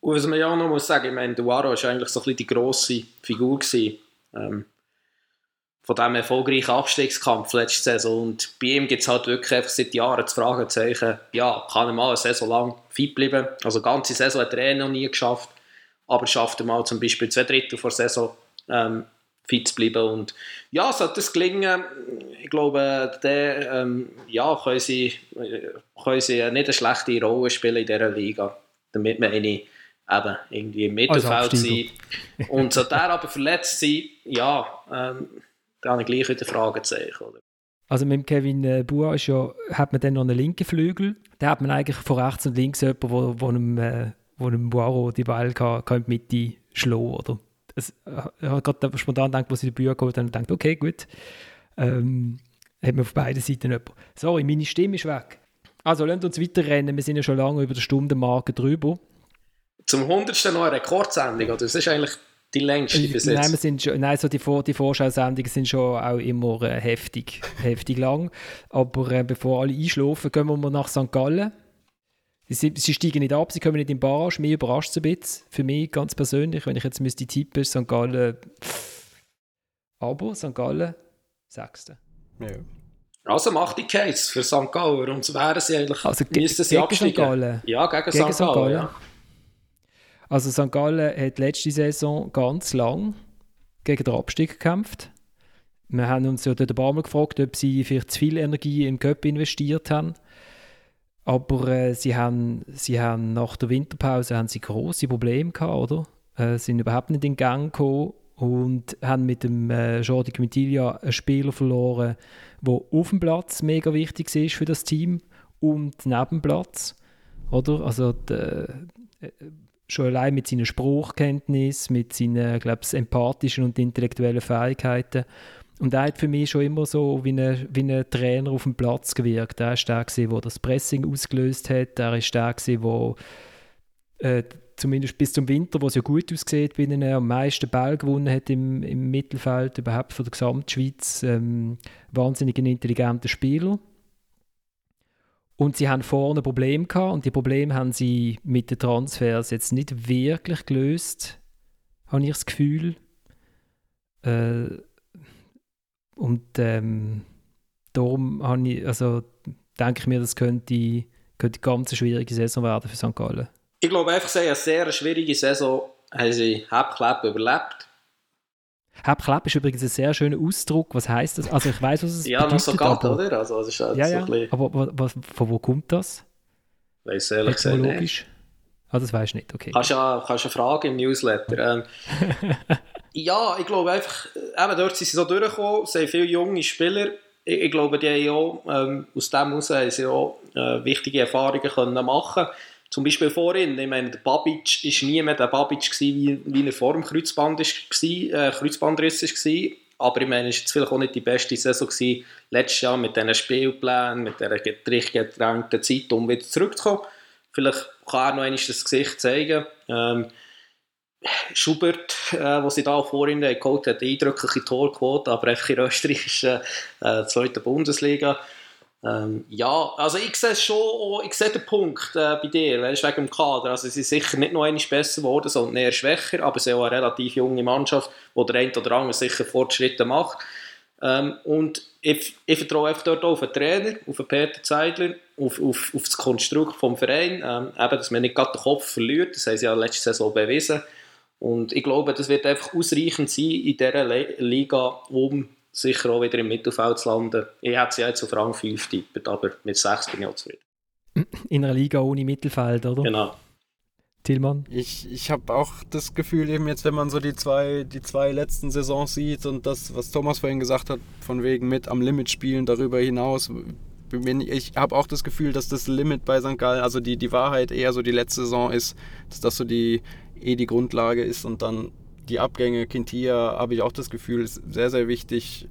Was man ja auch noch muss sagen, ich meine, Duaro war eigentlich so ein bisschen die grosse Figur gewesen. Ähm, von diesem erfolgreichen Abstiegskampf letzte Saison. Und bei ihm gibt es halt wirklich einfach seit Jahren das Fragezeichen, ja, kann er mal eine Saison lang fit bleiben? Also eine ganze Saison hat er eh noch nie geschafft, aber schafft er mal zum Beispiel zwei Drittel vor Saison ähm, fit zu bleiben. Und ja, sollte das gelingen, ich glaube, dann ähm, ja, können, sie, können sie nicht eine schlechte Rolle spielen in dieser Liga, damit man eine eben irgendwie im Mittelfeld sein. Und sollte er aber verletzt sein, ja, ähm, da habe ich gleich wieder Fragezeichen. Oder? Also mit Kevin äh, Bua ist ja, hat man dann noch einen linken Flügel. Da hat man eigentlich von rechts und links jemanden, wo, wo einem, äh, wo einem Buaro die Ball kann, kann in die Mitte schlagen oder? Es, äh, ich habe gerade spontan gedacht, was ich die Bücher geholt habe, und gedacht, okay, gut. Ähm, hat man auf beiden Seiten jemanden. Sorry, meine Stimme ist weg. Also, lasst uns weiterrennen. Wir sind ja schon lange über die Stundenmarke drüber. Zum 100. noch eine Rekordsendung, oder? Das ist eigentlich die längste bis jetzt? Nein, wir sind schon, nein so die, Vor die Vorschau-Sendungen sind schon auch immer äh, heftig, heftig lang. Aber äh, bevor alle einschlafen, gehen wir mal nach St. Gallen. Sie, sie, steigen nicht ab, sie kommen nicht in den Barrage. Mir überrascht es ein bisschen. Für mich ganz persönlich, wenn ich jetzt müsste tippen, St. Gallen. Aber St. Gallen, Sechste. Ja. Also macht die Case für St. Gallen. Und so wären sie eigentlich. Also, müssten sie gegen St. Gallen. Ja, gegen, gegen St. Gallen. St. Gallen. Ja. Also St. Gallen hat letzte Saison ganz lang gegen den Abstieg gekämpft. Wir haben uns ja dort ein paar Mal gefragt, ob sie vielleicht zu viel Energie im Cup investiert haben. Aber äh, sie, haben, sie haben nach der Winterpause haben sie große Probleme gehabt, oder? Äh, sind überhaupt nicht in Gang gekommen und haben mit dem äh, Jordi Quintilia einen Spieler verloren, der auf dem Platz mega wichtig ist für das Team und neben dem Platz, oder? Also die, äh, schon allein mit seiner Spruchkenntnis, mit seinen, glaube ich, empathischen und intellektuellen Fähigkeiten. Und er hat für mich schon immer so wie ein, wie ein Trainer auf dem Platz gewirkt. Er ist der, der das Pressing ausgelöst hat. Er ist der, der äh, zumindest bis zum Winter, wo es ja gut aussieht, bei ihnen am meisten Ball gewonnen hat im, im Mittelfeld, überhaupt von der Gesamtschweiz. Ähm, wahnsinnig intelligenter Spieler. Und sie haben vorne Probleme gehabt und die Probleme haben sie mit den Transfers jetzt nicht wirklich gelöst, habe ich das Gefühl. Äh, und ähm, darum habe ich, also, denke ich mir, das könnte, könnte eine ganz schwierige Saison werden für St. Gallen. Ich glaube einfach, sie eine sehr schwierige Saison haben sie Halbklapp überlebt. Halbklapp ist übrigens ein sehr schöner Ausdruck. Was heißt das? Also ich weiß, was es ja, bedeutet. Ja, noch so Gatt, oder? Also, es ist halt ja, ja. So aber was, von wo kommt das? Weiß ehrlich gesagt nicht. Ah, das weiß ich nicht, okay. Kannst du ja, kannst du fragen im Newsletter. Ähm, Ja, ich glaube einfach, eben dort sind sie so durchgekommen, es sind viele junge Spieler. Ich, ich glaube, die haben auch, ähm, aus dem heraus haben sie auch äh, wichtige Erfahrungen können machen Zum Beispiel vorhin, ich meine, der Babic war nie mehr der Babic, gewesen, wie, wie er vor dem Kreuzband war, äh, Kreuzbandriss war. Aber ich meine, es war vielleicht auch nicht die beste Saison gewesen, letztes Jahr mit diesen Spielplänen, mit dieser gedrängten Zeit, um wieder zurückzukommen. Vielleicht kann er noch einmal das Gesicht zeigen. Ähm, Schubert, äh, was sie da vorhin geholt hat, eine eindrückliche Torquote, aber einfach in Österreich ist äh, äh, zweite Bundesliga. Ähm, ja, also ich sehe schon, ich sehe den Punkt äh, bei dir, weißt, wegen dem Kader. Also sie sind sicher nicht noch einmal besser geworden, sondern eher schwächer, aber sie haben auch eine relativ junge Mannschaft, wo der eine oder andere sicher Fortschritte macht. Ähm, und ich, ich vertraue einfach dort auf den Trainer, auf den Peter Zeidler, auf, auf, auf das Konstrukt vom Verein, ähm, eben, dass man nicht gerade den Kopf verliert, das haben sie ja letzte Saison bewiesen. Und ich glaube, das wird einfach ausreichend sein in dieser Liga, um sicher auch wieder im Mittelfeld zu landen. Ich hätte sie jetzt auf Rang 5 tippet, aber mit 6 bin ich auch zufrieden. In einer Liga ohne Mittelfeld, oder? Genau. Tillmann? Ich, ich habe auch das Gefühl, eben jetzt, wenn man so die zwei, die zwei letzten Saisons sieht und das, was Thomas vorhin gesagt hat, von wegen mit am Limit spielen, darüber hinaus, ich habe auch das Gefühl, dass das Limit bei St. Gallen, also die, die Wahrheit eher so die letzte Saison ist, dass das so die, eh die Grundlage ist und dann die Abgänge, Kintia, habe ich auch das Gefühl, ist sehr, sehr wichtig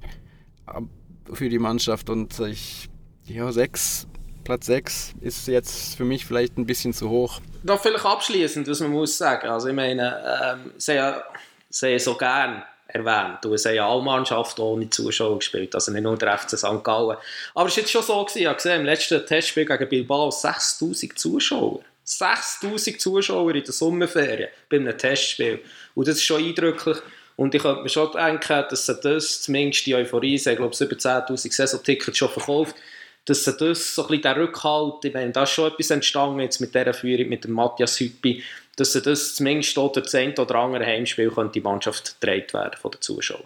für die Mannschaft und ich, ja, sechs, Platz 6 ist jetzt für mich vielleicht ein bisschen zu hoch. Noch vielleicht abschließend, was man muss sagen. Also ich meine, ähm, sie haben so gern erwähnt. Es haben ja alle Mannschaften ohne Zuschauer gespielt, also nicht nur der FC St. Gallen. Aber es war jetzt schon so, gewesen, ich habe gesehen, im letzten Testspiel gegen Bilbao 6000 Zuschauer. 6000 Zuschauer in der Sommerferien bei einem Testspiel. Und das ist schon eindrücklich. Und ich könnte mir schon denken, dass sie das, zumindest die Euphorie, haben glaube ich über 10'000 Saisontickets schon verkauft, dass sie das, so ein bisschen der Rückhalt, ich meine, da ist schon etwas entstanden jetzt mit dieser Führung, mit dem Matthias Hüppi, dass sie das zumindest durch das eine oder andere Heimspiel könnte die Mannschaft gedreht werden von den Zuschauern.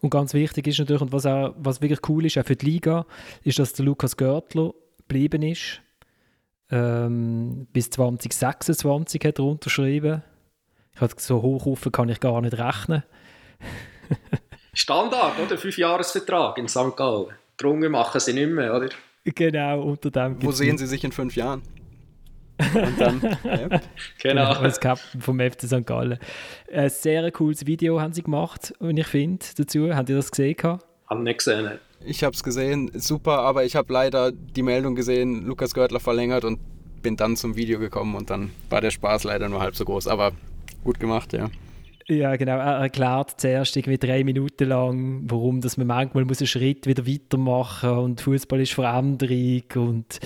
Und ganz wichtig ist natürlich, und was, auch, was wirklich cool ist, auch für die Liga, ist, dass der Lukas Görtler geblieben ist. Ähm, bis 2026 hat er unterschrieben. Ich habe so hoch kann ich gar nicht rechnen. Standard, oder? Fünfjahresvertrag in St. Gallen. Drungen machen sie nicht mehr, oder? Genau, unter dem. Wo sehen Sie sich in fünf Jahren? Und dann, ja. Genau. genau. Als Captain vom FC St. Gallen. Ein sehr cooles Video haben sie gemacht, und ich finde, dazu. Habt ihr das gesehen? Haben nicht gesehen. Ich habe es gesehen, super, aber ich habe leider die Meldung gesehen, Lukas Görtler verlängert und bin dann zum Video gekommen und dann war der Spaß leider nur halb so groß, aber gut gemacht, ja. Ja, genau. Er erklärt zuerst irgendwie drei Minuten lang, warum dass man manchmal muss einen Schritt wieder weitermachen und Fußball ist Veränderung und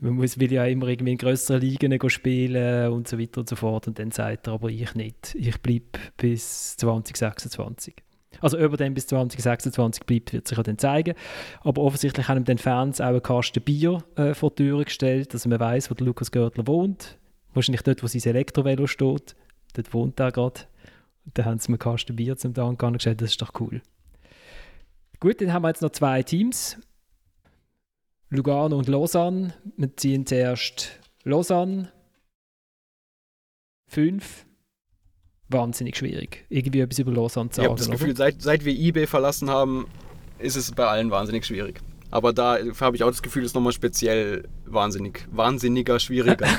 man muss, will ja immer irgendwie in größeren Ligen spielen und so weiter und so fort. Und dann sagt er, aber ich nicht. Ich bleibe bis 2026. Also über dem bis 2026 bleibt, wird sich ja dann zeigen. Aber offensichtlich haben den Fans auch einen Kasten Bier äh, vor die Tür gestellt, dass man weiß, wo der Lukas Görtler wohnt. Wahrscheinlich dort, wo sein Elektrovelo steht. Dort wohnt er gerade. Und dann haben sie mir Kasten Bier zum Dank angestellt. Das ist doch cool. Gut, dann haben wir jetzt noch zwei Teams. Lugano und Lausanne. Wir ziehen zuerst Lausanne. Fünf. Wahnsinnig schwierig, irgendwie etwas über Lausanne zu sagen. Ich habe das Gefühl, seit, seit wir eBay verlassen haben, ist es bei allen wahnsinnig schwierig. Aber da habe ich auch das Gefühl, es ist nochmal speziell wahnsinnig, wahnsinniger, schwieriger.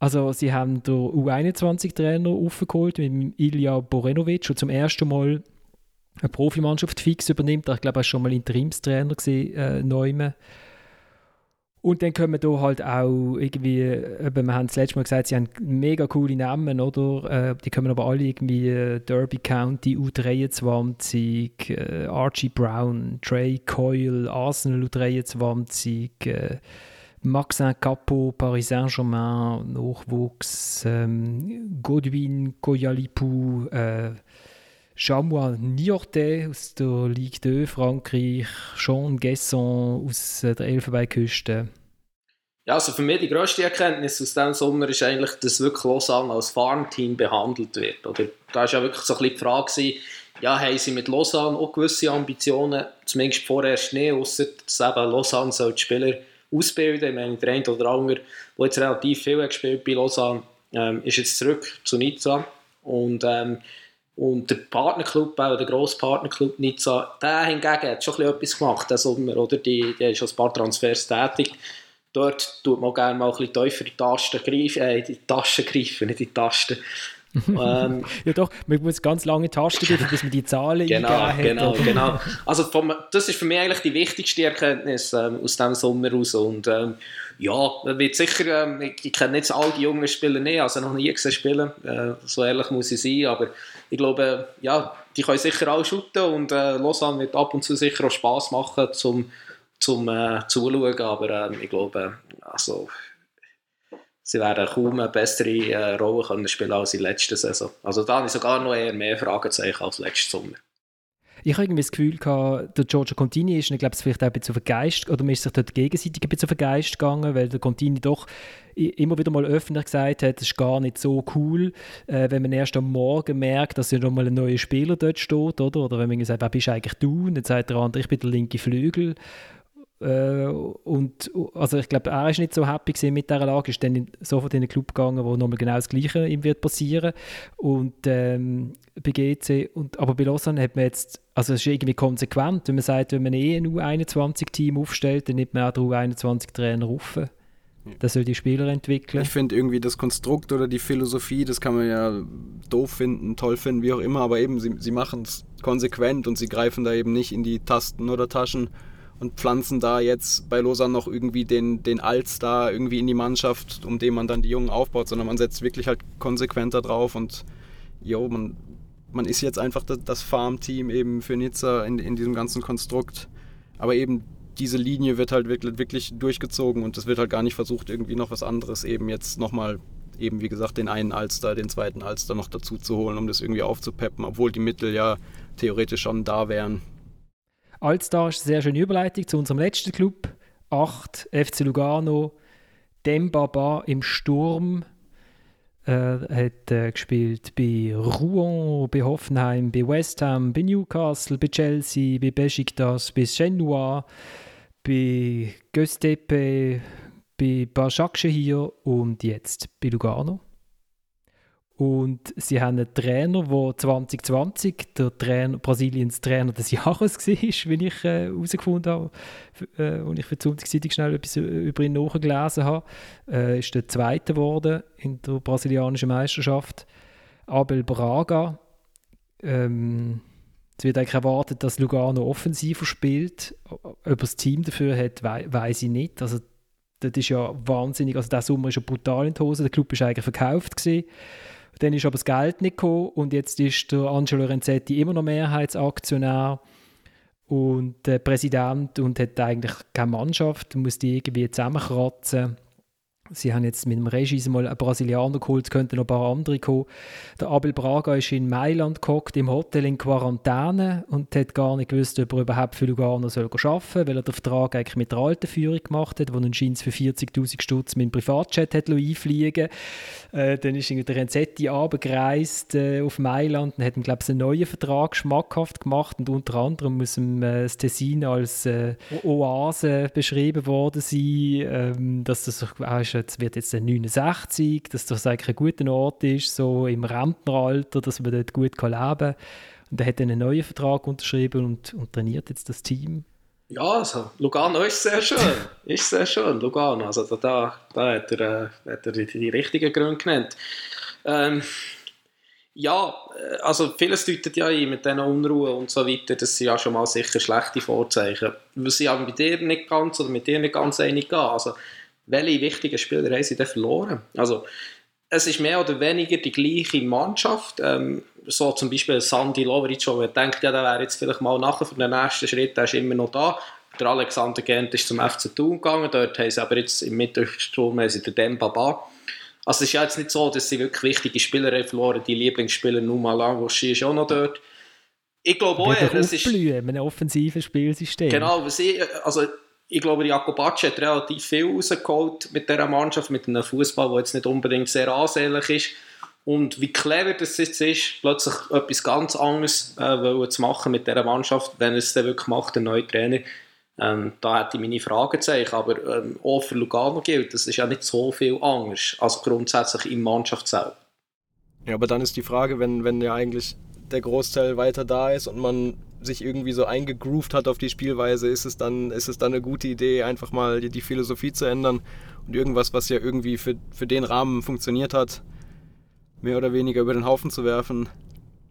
Also sie haben den U21-Trainer aufgeholt mit Ilja Borenovic und zum ersten Mal eine Profimannschaft fix übernimmt. Ich glaube, er war schon mal Interimstrainer äh, Neumann. Und dann kommen da halt auch irgendwie, eben, wir haben das letzte Mal gesagt, sie haben mega coole Namen, oder? Äh, die kommen aber alle irgendwie äh, Derby County U23, äh, Archie Brown, Trey Coyle, Arsenal U23, äh, Maxin Capo, Paris Saint-Germain, Nachwuchs, ähm, Godwin Koyalipou, äh, Chamois Niortais aus der Ligue 2 Frankreich, Jean Guesson aus äh, der Elfenbeinküste. Ja, also für mich die grösste Erkenntnis aus diesem Sommer ist eigentlich, dass wirklich Lausanne als Farmteam behandelt wird. Oder da war ja wirklich so ein bisschen die Frage, ja, haben sie mit Lausanne auch gewisse Ambitionen, zumindest vorerst nicht, außer dass eben Lausanne soll die Spieler ausbilden. Ich meine, der eine oder andere, der jetzt relativ viel gespielt bei Lausanne, ähm, ist jetzt zurück zu Nizza. Und ähm, Und der Partnerclub, auch der grosse Partnerclub Nizza, der hingegen hat schon etwas gemacht, der Sommer, oder? Die, die haben schon ein paar Transfers tätig. Dort tut man gerne mal ein bisschen tiefer in die Tasten greifen, äh, in die Taschen greifen, nicht in die Tasten. ähm, ja doch, man muss ganz lange Tasten geben, bis man die Zahlen genau, eingeben hat. Genau, genau. Also vom, das ist für mich eigentlich die wichtigste Erkenntnis ähm, aus diesem Sommer raus. Und ähm, ja, wird sicher, ähm, ich, ich kenne jetzt all die jungen Spieler nicht, also noch nie gesehen spielen, äh, so ehrlich muss ich sein, aber ich glaube, ja, die können sicher auch shooten und äh, Lausanne wird ab und zu sicher auch Spass machen zum, zum äh, Zuschauen, aber äh, ich glaube, also sie werden kaum eine bessere äh, Rolle können spielen als in der letzten Saison. Also da habe ich sogar noch eher mehr Fragezeichen als letzten Sommer. Ich habe irgendwie das Gefühl gehabt, der Giorgio Contini ist, ich glaube, vielleicht auch ein bisschen auf oder man ist sich dort gegenseitig ein bisschen auf gegangen, weil der Contini doch immer wieder mal öffentlich gesagt hat, es ist gar nicht so cool, äh, wenn man erst am Morgen merkt, dass ja noch mal ein neuer Spieler dort steht, oder? Oder wenn man sagt, wer bist eigentlich du? Und dann sagt der andere, ich bin der linke Flügel. Äh, und also ich glaube, er ist nicht so happy mit dieser Lage, ist dann sofort in den Club gegangen, wo nochmal genau das Gleiche ihm wird passieren und ähm, bei GC und aber bei Lausanne hat man jetzt, also es ist irgendwie konsequent, wenn man sagt, wenn man eh ein U21-Team aufstellt, dann nimmt man auch den U21-Trainer rauf. Das soll die Spieler entwickeln. Ich finde irgendwie das Konstrukt oder die Philosophie, das kann man ja doof finden, toll finden, wie auch immer, aber eben, sie, sie machen es konsequent und sie greifen da eben nicht in die Tasten oder Taschen und pflanzen da jetzt bei Lausanne noch irgendwie den, den Allstar irgendwie in die Mannschaft, um den man dann die Jungen aufbaut, sondern man setzt wirklich halt konsequenter drauf und jo, man, man ist jetzt einfach das, das Farmteam eben für Nizza in, in diesem ganzen Konstrukt. Aber eben diese Linie wird halt wirklich, wirklich durchgezogen und es wird halt gar nicht versucht, irgendwie noch was anderes eben jetzt nochmal eben wie gesagt den einen Alster, den zweiten Alster noch dazu zu holen, um das irgendwie aufzupeppen, obwohl die Mittel ja theoretisch schon da wären. Altstar ist eine sehr schöne Überleitung zu unserem letzten Club. 8, FC Lugano. Dembaba im Sturm. Er äh, hat äh, gespielt bei Rouen, bei Hoffenheim, bei West Ham, bei Newcastle, bei Chelsea, bei Besiktas, bei Genoa, bei Göztepe, bei Başakşehir und jetzt bei Lugano. Und sie haben einen Trainer, der 2020 der Trainer, Brasiliens Trainer des Jahres war, wie ich äh, herausgefunden habe, äh, und ich für die Sonntagszeitung schnell etwas über ihn nachgelesen habe. Äh, ist der Zweite geworden in der brasilianischen Meisterschaft. Abel Braga. Ähm, es wird eigentlich erwartet, dass Lugano offensiver spielt. Ob das Team dafür hat, we weiß ich nicht. Also, das ist ja wahnsinnig. Also, der Sommer ist ja brutal in die Hose. Der Club ist eigentlich verkauft gewesen. Dann ist aber das Geld nicht gekommen und jetzt ist der Angelo Renzetti immer noch Mehrheitsaktionär und äh, Präsident und hat eigentlich keine Mannschaft, muss die irgendwie zusammenkratzen. Sie haben jetzt mit dem Regis mal einen Brasilianer geholt, es könnten noch ein paar andere kommen. Der Abel Braga ist in Mailand gehockt, im Hotel in Quarantäne und hat gar nicht gewusst, ob er überhaupt für Lugano soll arbeiten soll, weil er den Vertrag eigentlich mit der alten Führung gemacht hat, wo er scheint für 40'000 Stutz mit dem Privatjet hat einfliegen äh, Dann ist der Renzetti abgereist äh, auf Mailand und hat ihm, glaube ich, einen neuen Vertrag schmackhaft gemacht und unter anderem muss ihm äh, das Tessin als äh, Oase beschrieben worden sein, ähm, dass das auch jetzt wird jetzt 69, dass das eigentlich ein guter Ort ist, so im Rentneralter, dass man dort gut leben kann. Und er hat dann einen neuen Vertrag unterschrieben und, und trainiert jetzt das Team. Ja, also Lugano ist sehr schön. ist sehr schön, Lugano. Also da, da hat, er, äh, hat er die, die richtigen Gründe genannt. Ähm, ja, äh, also vieles deutet ja ein mit diesen Unruhe und so weiter, das sind ja schon mal sicher schlechte Vorzeichen. Was ich aber mit dir nicht ganz oder mit dir nicht ganz einig gehe. Also welche wichtigen Spieler haben sie denn verloren? Also, es ist mehr oder weniger die gleiche Mannschaft. Ähm, so zum Beispiel Sandy Lovric, wo man denkt, ja, der wäre jetzt vielleicht mal nachher für den nächsten Schritt, der ist immer noch da. Der Alexander Gent ist zum FC Thun gegangen, dort haben sie aber jetzt im Mittelsturm haben sie den Dembaba. Also es ist ja jetzt nicht so, dass sie wirklich wichtige Spieler haben verloren, die Lieblingsspieler Numa Langoschi ist auch noch dort. Ich glaube auch, es ist... Blühen, ein offensives Spielsystem. Genau, was ich, also ich glaube, Jakobacci hat relativ viel rausgeholt mit dieser Mannschaft, mit einem Fußball, der jetzt nicht unbedingt sehr ansehnlich ist. Und wie clever das jetzt ist, plötzlich etwas ganz anderes äh, zu machen mit dieser Mannschaft, wenn es dann wirklich macht, der neue Trainer. Ähm, da hätte ich meine Fragezeichen. Aber ähm, auch für Lugano gilt, das ist ja nicht so viel anders als grundsätzlich im Mannschaft Ja, aber dann ist die Frage, wenn, wenn ja eigentlich der Großteil weiter da ist und man sich irgendwie so eingegroovt hat auf die Spielweise, ist es dann, ist es dann eine gute Idee, einfach mal die, die Philosophie zu ändern und irgendwas, was ja irgendwie für, für den Rahmen funktioniert hat, mehr oder weniger über den Haufen zu werfen.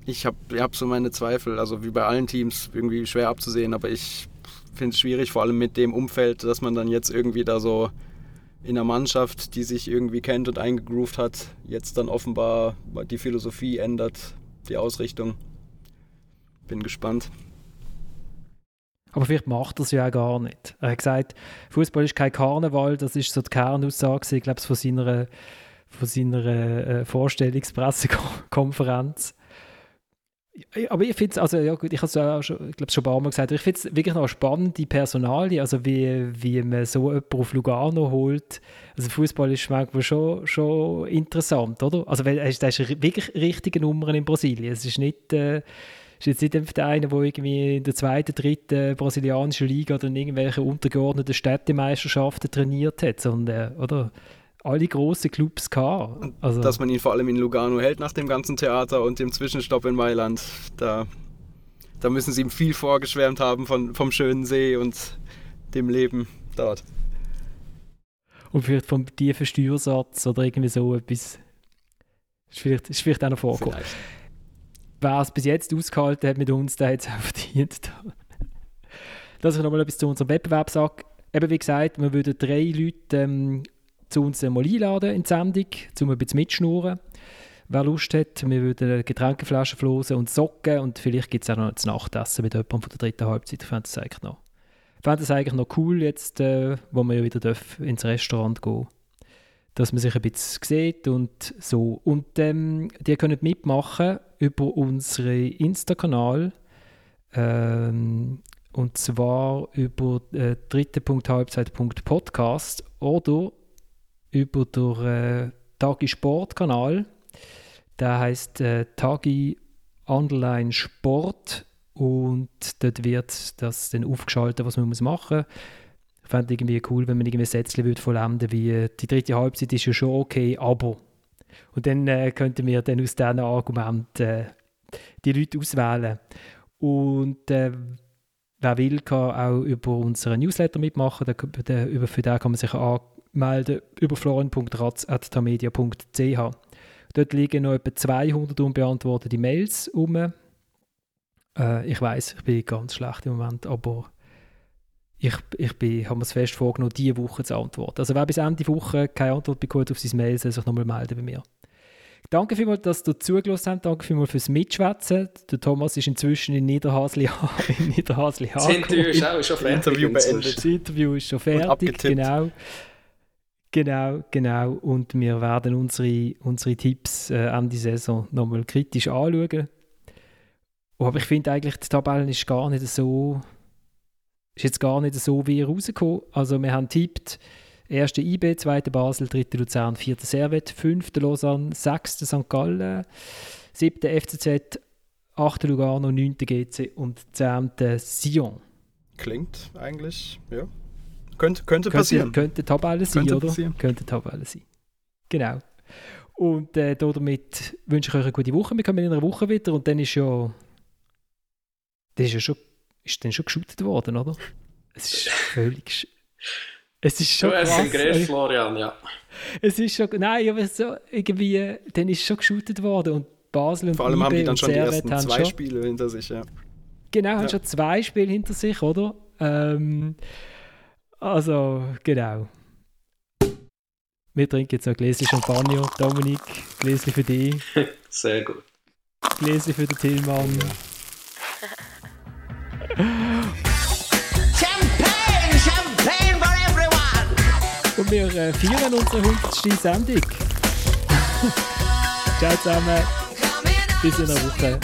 Ich habe hab so meine Zweifel, also wie bei allen Teams, irgendwie schwer abzusehen, aber ich finde es schwierig, vor allem mit dem Umfeld, dass man dann jetzt irgendwie da so in einer Mannschaft, die sich irgendwie kennt und eingegroovt hat, jetzt dann offenbar die Philosophie ändert, die Ausrichtung. Bin gespannt. Aber vielleicht macht er es ja auch gar nicht. Er hat gesagt, Fußball ist kein Karneval, das ist so die Kernaussage, ich glaube, von seiner, von seiner äh, Vorstellungspressekonferenz aber ich finde es, also ja gut, ich habe es ja schon, ich glaube schon ein paar Mal gesagt, ich finde es wirklich noch eine spannende Personalie, also wie, wie man so jemanden auf Lugano holt. Also Fußball ist manchmal schon, schon interessant, oder? Also weil ist, ist wirklich richtige Nummern in Brasilien. Es ist nicht, äh, ist jetzt nicht einfach der eine, der irgendwie in der zweiten, dritten brasilianischen Liga oder in irgendwelchen untergeordneten Städtemeisterschaften trainiert hat, sondern, äh, oder? alle großen Clubs gehabt. Also, Dass man ihn vor allem in Lugano hält nach dem ganzen Theater und dem Zwischenstopp in Mailand, da, da müssen sie ihm viel vorgeschwärmt haben von, vom schönen See und dem Leben dort. Und vielleicht vom tiefen Steuersatz oder irgendwie so etwas. Ist vielleicht, ist vielleicht auch noch vorgekommen. Wer es bis jetzt ausgehalten hat mit uns, der hat es auch verdient. Dass ich nochmal etwas zu unserem Wettbewerb sage. Eben wie gesagt, wir würden drei Leute ähm, zu uns mal einladen in die Sendung, um ein bisschen mitschnurren. Wer Lust hat, wir würden Getränkeflaschen flosen und Socken und vielleicht gibt es auch noch das Nachtessen mit jemandem von der dritten Halbzeit. Ich fände das eigentlich noch, fände das eigentlich noch cool jetzt, äh, wo wir wieder dürfen, ins Restaurant gehen dass man sich ein bisschen sieht und so. Und ähm, die können mitmachen über unseren Insta-Kanal ähm, und zwar über äh, dritte.halbzeit.podcast oder über den äh, Tagi Sport-Kanal. Der heißt äh, Tagi Online Sport und dort wird das dann aufgeschaltet, was man machen muss. Ich fände es irgendwie cool, wenn man irgendwie Sätze würde wie äh, die dritte Halbzeit ist ja schon okay, aber. Und dann äh, könnten wir dann aus diesen Argumenten äh, die Leute auswählen. Und äh, wer will, kann auch über unseren Newsletter mitmachen. Da, da, für den kann man sich an melden über florian.ratz.tamedia.ch. Dort liegen noch etwa 200 unbeantwortete Mails um. Äh, ich weiß, ich bin ganz schlecht im Moment, aber ich, ich bin, habe mir es fest vorgenommen, diese Woche zu antworten. Also wer bis Ende der Woche keine Antwort bekommt auf seine Mail, soll sich nochmal melden bei mir. Danke vielmals, dass du zugelassen hast. Danke vielmals fürs Mitschwätzen. Der Thomas ist inzwischen in Niederhasli in Niederhasli Das Interview ist auch schon fertig. Das Interview, das Interview ist schon fertig, genau. Genau, genau. Und wir werden unsere, unsere Tipps äh, Ende Saison nochmal kritisch anschauen. Aber ich finde eigentlich, die Tabelle ist gar nicht so, ist jetzt gar nicht so wie rausgekommen. Also wir haben tippt, erste IB, zweite Basel, dritte Luzern, vierte Servet, fünfte Lausanne, sechste St. Gallen, siebte FCZ, achte Lugano, neunte GC und zehnte Sion. Klingt eigentlich, ja, könnte, könnte passieren. Könnte Tabelle sein, könnte oder? Passieren. Könnte Tabelle sein. Genau. Und äh, damit wünsche ich euch eine gute Woche. Wir kommen in einer Woche wieder und dann ist ja. Das ist ja schon, ist dann schon geshootet worden, oder? Es ist völlig. Es ist schon. Du hast ihn geredet, Florian, ja. Es ist schon. Nein, aber so irgendwie. Dann ist schon geshootet worden und Basel und Vor allem IB haben die dann schon die ersten zwei schon, Spiele hinter sich, ja. Genau, ja. haben schon zwei Spiele hinter sich, oder? Ähm, also, genau. Wir trinken jetzt noch ein Gläschen Champagner. Dominik, Gläschen für dich. Sehr gut. Gläschen für den Tillmann. Champagne, Champagne for everyone! Und wir äh, feiern unsere 100. Sendung. Ciao zusammen. Bis in einer Woche.